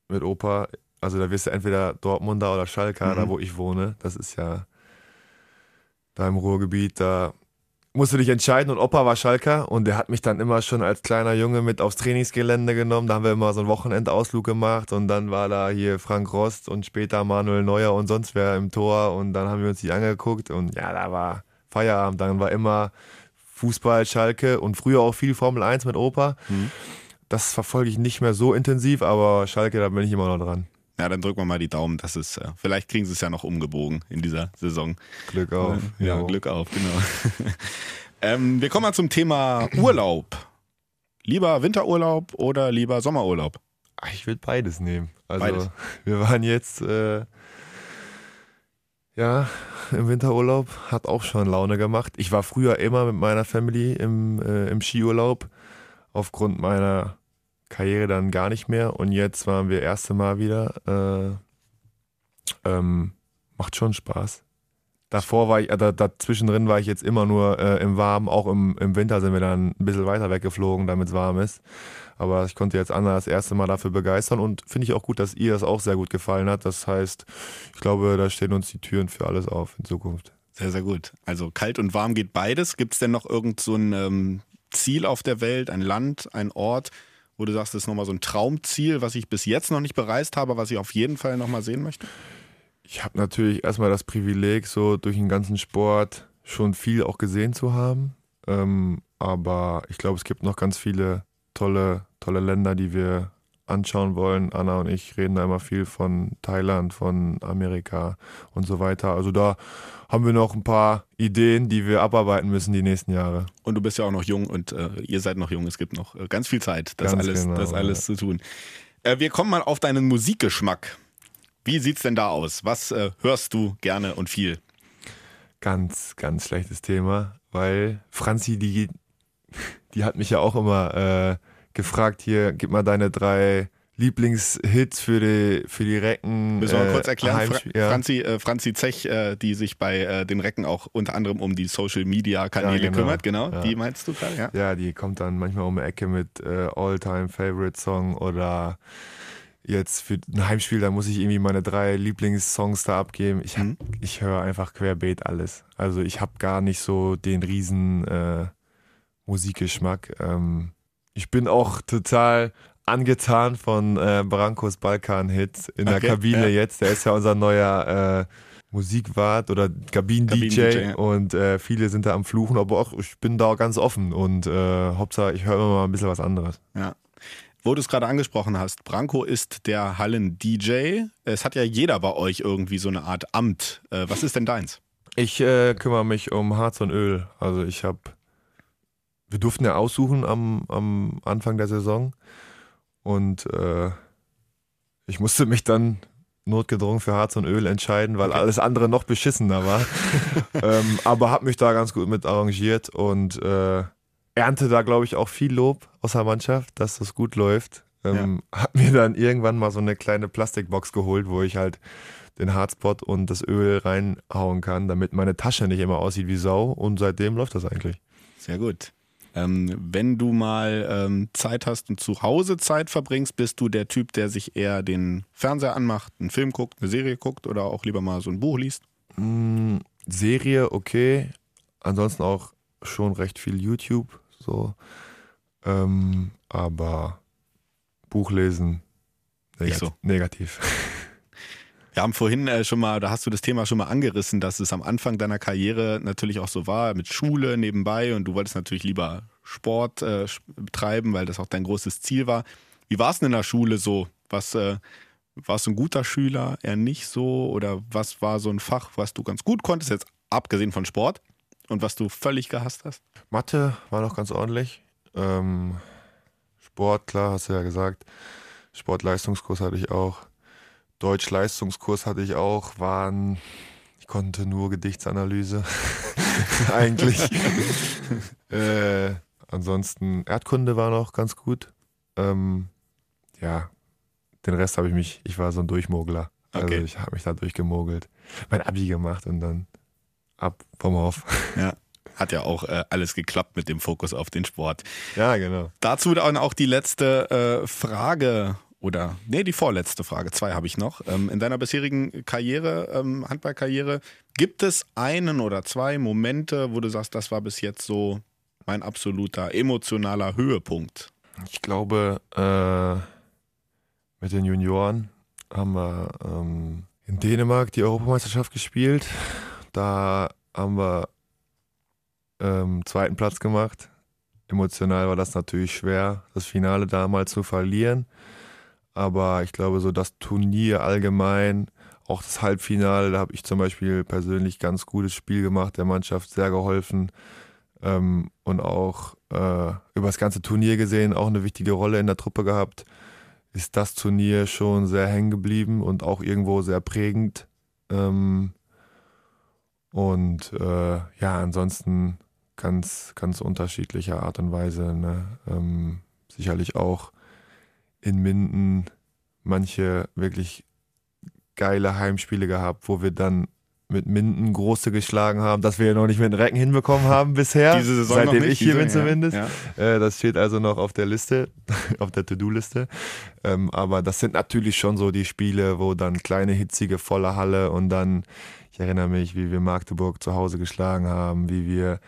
S2: mit Opa. Also da wirst du entweder Dortmunder oder Schalker,
S1: Mhm.
S2: da wo ich wohne. Das ist ja da im Ruhrgebiet, da musst du dich entscheiden und Opa war Schalker und der hat mich dann immer schon als kleiner Junge mit aufs Trainingsgelände genommen. Da haben wir immer so einen Wochenendausflug gemacht und dann war da hier Frank Rost und später Manuel Neuer und sonst wer im Tor und dann haben wir uns die angeguckt und ja, da war Feierabend. Dann war immer Fußball, Schalke und früher auch viel Formel 1 mit Opa.
S1: Mhm.
S2: Das verfolge ich nicht mehr so intensiv, aber Schalke, da bin ich immer noch dran.
S1: Ja, dann drücken wir mal die Daumen. Das ist, äh, vielleicht kriegen sie es ja noch umgebogen in dieser Saison.
S2: Glück auf.
S1: Ja,
S2: Jo.
S1: Glück auf, genau. ähm, wir kommen mal zum Thema Urlaub. Lieber Winterurlaub oder lieber Sommerurlaub?
S2: Ich würde beides nehmen. Also
S1: Beides.
S2: wir waren jetzt äh, ja im Winterurlaub, hat auch schon Laune gemacht. Ich war früher immer mit meiner Family im, äh, im Skiurlaub, aufgrund meiner Karriere dann gar nicht mehr. Und jetzt waren wir erste Mal wieder. Äh, ähm, macht schon Spaß. Davor war ich, äh, da, dazwischendrin war ich jetzt immer nur äh, im Warmen, auch im, im Winter sind wir dann ein bisschen weiter weggeflogen, damit es warm ist. Aber ich konnte jetzt Anna das erste Mal dafür begeistern und finde ich auch gut, dass ihr das auch sehr gut gefallen hat. Das heißt, ich glaube, da stehen uns die Türen für alles auf in Zukunft.
S1: Sehr, sehr gut. Also kalt und warm geht beides. Gibt es denn noch irgend so ein ähm, Ziel auf der Welt, ein Land, ein Ort, wo du sagst, das ist nochmal so ein Traumziel, was ich bis jetzt noch nicht bereist habe, was ich auf jeden Fall nochmal sehen möchte?
S2: Ich habe natürlich erstmal das Privileg, so durch den ganzen Sport schon viel auch gesehen zu haben. Ähm, aber ich glaube, es gibt noch ganz viele tolle, tolle Länder, die wir anschauen wollen. Anna und ich reden da immer viel von Thailand, von Amerika und so weiter. Also da haben wir noch ein paar Ideen, die wir abarbeiten müssen die nächsten Jahre.
S1: Und du bist ja auch noch jung und äh, ihr seid noch jung. Es gibt noch äh, ganz viel Zeit, das
S2: Ganz
S1: alles,
S2: genau,
S1: das alles zu tun. Äh, wir kommen mal auf deinen Musikgeschmack. Wie sieht's denn da aus? Was äh, hörst du gerne und viel?
S2: Ganz, ganz schlechtes Thema, weil Franzi, die, die hat mich ja auch immer äh, gefragt, hier, gib mal deine drei Lieblingshits für die, für die Recken.
S1: Müssen wir mal
S2: äh,
S1: kurz erklären, Fra
S2: Heimspiel- ja.
S1: Franzi, äh, Franzi Zech, äh, die sich bei äh, den Recken auch unter anderem um die Social-Media-Kanäle
S2: Ja, genau.
S1: kümmert, genau.
S2: Ja.
S1: Die meinst du gerade, ja?
S2: Ja, die kommt dann manchmal um die Ecke mit äh, All-Time-Favorite-Song oder jetzt für ein Heimspiel, da muss ich irgendwie meine drei Lieblingssongs da abgeben. Ich, hab-
S1: Mhm.
S2: ich höre einfach querbeet alles. Also ich habe gar nicht so den riesen äh, Musikgeschmack. Ähm, ich bin auch total angetan von äh, Brancos Balkan-Hit in der
S1: Okay,
S2: Kabine
S1: ja.
S2: jetzt. Der ist ja unser neuer äh, Musikwart oder Kabinen-DJ
S1: Kabinen-DJ, ja.
S2: und äh, viele sind da am Fluchen, aber auch ich bin da ganz offen und äh, Hauptsache ich höre immer mal ein bisschen was anderes.
S1: ja. Wo du es gerade angesprochen hast, Branko ist der Hallen-DJ. Es hat ja jeder bei euch irgendwie so eine Art Amt. Äh, was ist denn deins?
S2: Ich äh, kümmere mich um Harz und Öl. Also ich habe, wir durften ja aussuchen am, am Anfang der Saison und äh, ich musste mich dann notgedrungen für Harz und Öl entscheiden, weil
S1: Okay.
S2: alles andere noch beschissener war. ähm, aber habe mich da ganz gut mit arrangiert und äh, ernte da, glaube ich, auch viel Lob aus der Mannschaft, dass das gut läuft. Ähm, Hab mir dann irgendwann mal so eine kleine Plastikbox geholt, wo ich halt den Harzpot und das Öl reinhauen kann, damit meine Tasche nicht immer aussieht wie Sau. Und seitdem läuft das eigentlich.
S1: Sehr gut. Ähm, wenn du mal ähm, Zeit hast und zu Hause Zeit verbringst, bist du der Typ, der sich eher den Fernseher anmacht, einen Film guckt, eine Serie guckt oder auch lieber mal so ein Buch liest?
S2: Mm, Serie, okay. Ansonsten auch schon recht viel YouTube, so. Ähm, aber Buch lesen, negat
S1: so.
S2: negativ.
S1: Wir haben vorhin äh, schon mal, da hast du das Thema schon mal angerissen, dass es am Anfang deiner Karriere natürlich auch so war, mit Schule nebenbei und du wolltest natürlich lieber Sport äh, betreiben, weil das auch dein großes Ziel war. Wie war es denn in der Schule so? Was, äh, warst du ein guter Schüler, eher nicht so? Oder was war so ein Fach, was du ganz gut konntest, jetzt abgesehen von Sport und was du völlig gehasst hast?
S2: Mathe war noch ganz ordentlich. Ähm, Sport, klar, hast du ja gesagt. Sportleistungskurs hatte ich auch. Deutsch-Leistungskurs hatte ich auch. Waren, ich konnte nur Gedichtsanalyse. Eigentlich. äh, ansonsten Erdkunde war noch ganz gut. Ähm, ja, den Rest habe ich mich, ich war so ein Durchmogler. Also
S1: Okay.
S2: ich habe mich da durchgemogelt. Mein Abi gemacht und dann ab vom Hof.
S1: Ja. Hat ja auch äh, alles geklappt mit dem Fokus auf den Sport.
S2: Ja, genau.
S1: Dazu dann auch die letzte äh, Frage oder nee, die vorletzte Frage. Zwei habe ich noch. Ähm, in deiner bisherigen Karriere, ähm, Handballkarriere, gibt es einen oder zwei Momente, wo du sagst, das war bis jetzt so mein absoluter emotionaler Höhepunkt?
S2: Ich glaube, äh, mit den Junioren haben wir ähm, in Dänemark die Europameisterschaft gespielt. Da haben wir ähm, zweiten Platz gemacht. Emotional war das natürlich schwer, das Finale damals zu verlieren. Aber ich glaube, so das Turnier allgemein, auch das Halbfinale, da habe ich zum Beispiel persönlich ganz gutes Spiel gemacht, der Mannschaft sehr geholfen ähm, und auch äh, über das ganze Turnier gesehen auch eine wichtige Rolle in der Truppe gehabt, ist das Turnier schon sehr hängen geblieben und auch irgendwo sehr prägend. Ähm, und äh, ja, ansonsten ganz, ganz unterschiedlicher Art und Weise. Ne? Ähm, sicherlich auch in Minden manche wirklich geile Heimspiele gehabt, wo wir dann mit Minden große geschlagen haben, dass wir ja noch nicht mit den Recken hinbekommen haben bisher.
S1: Diese Saison
S2: seitdem ich hier bin zumindest.
S1: Ja,
S2: Äh, das steht also noch auf der Liste, auf der To-Do-Liste. Ähm, aber das sind natürlich schon so die Spiele, wo dann kleine, hitzige, volle Halle und dann, ich erinnere mich, wie wir Magdeburg zu Hause geschlagen haben, wie wir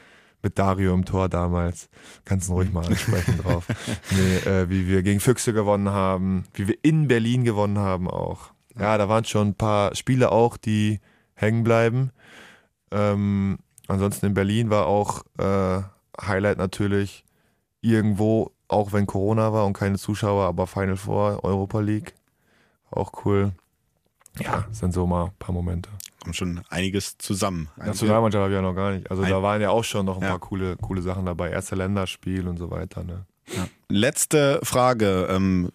S2: mit Dario im Tor damals, kannst du ruhig mal ansprechen drauf, nee, äh, wie wir gegen Füchse gewonnen haben, wie wir in Berlin gewonnen haben auch. Ja, da waren schon ein paar Spiele auch, die hängen bleiben. Ähm, ansonsten in Berlin war auch äh, Highlight natürlich irgendwo, auch wenn Corona war und keine Zuschauer, aber Final Four, Europa League, auch cool. Ja, sind so mal ein paar Momente.
S1: Kommt schon einiges zusammen.
S2: Nationalmannschaft habe ich ja noch gar nicht. Also
S1: Ein-
S2: da waren ja auch schon noch ein
S1: Ja.
S2: paar coole, coole Sachen dabei. Erste Länderspiel und so weiter. Ne?
S1: Letzte Frage. Ähm,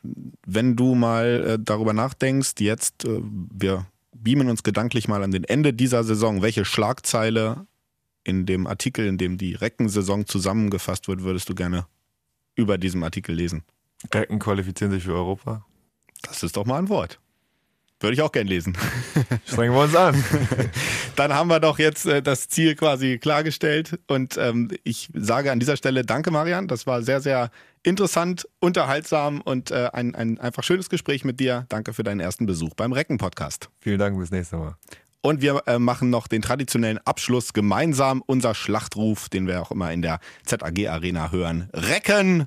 S1: wenn du mal äh, darüber nachdenkst, jetzt, äh, wir beamen uns gedanklich mal an den Ende dieser Saison, welche Schlagzeile in dem Artikel, in dem die Reckensaison zusammengefasst wird, würdest du gerne über diesem Artikel lesen?
S2: Recken qualifizieren sich für Europa.
S1: Das ist doch mal ein Wort. Würde ich auch gern lesen.
S2: Strengen wir uns an.
S1: Dann haben wir doch jetzt äh, das Ziel quasi klargestellt. Und ähm, ich sage an dieser Stelle Danke, Marian. Das war sehr, sehr interessant, unterhaltsam und äh, ein, ein einfach schönes Gespräch mit dir. Danke für deinen ersten Besuch beim Recken-Podcast.
S2: Vielen Dank, bis nächstes Mal.
S1: Und wir äh, machen noch den traditionellen Abschluss gemeinsam. Unser Schlachtruf, den wir auch immer in der ZAG-Arena hören. Recken!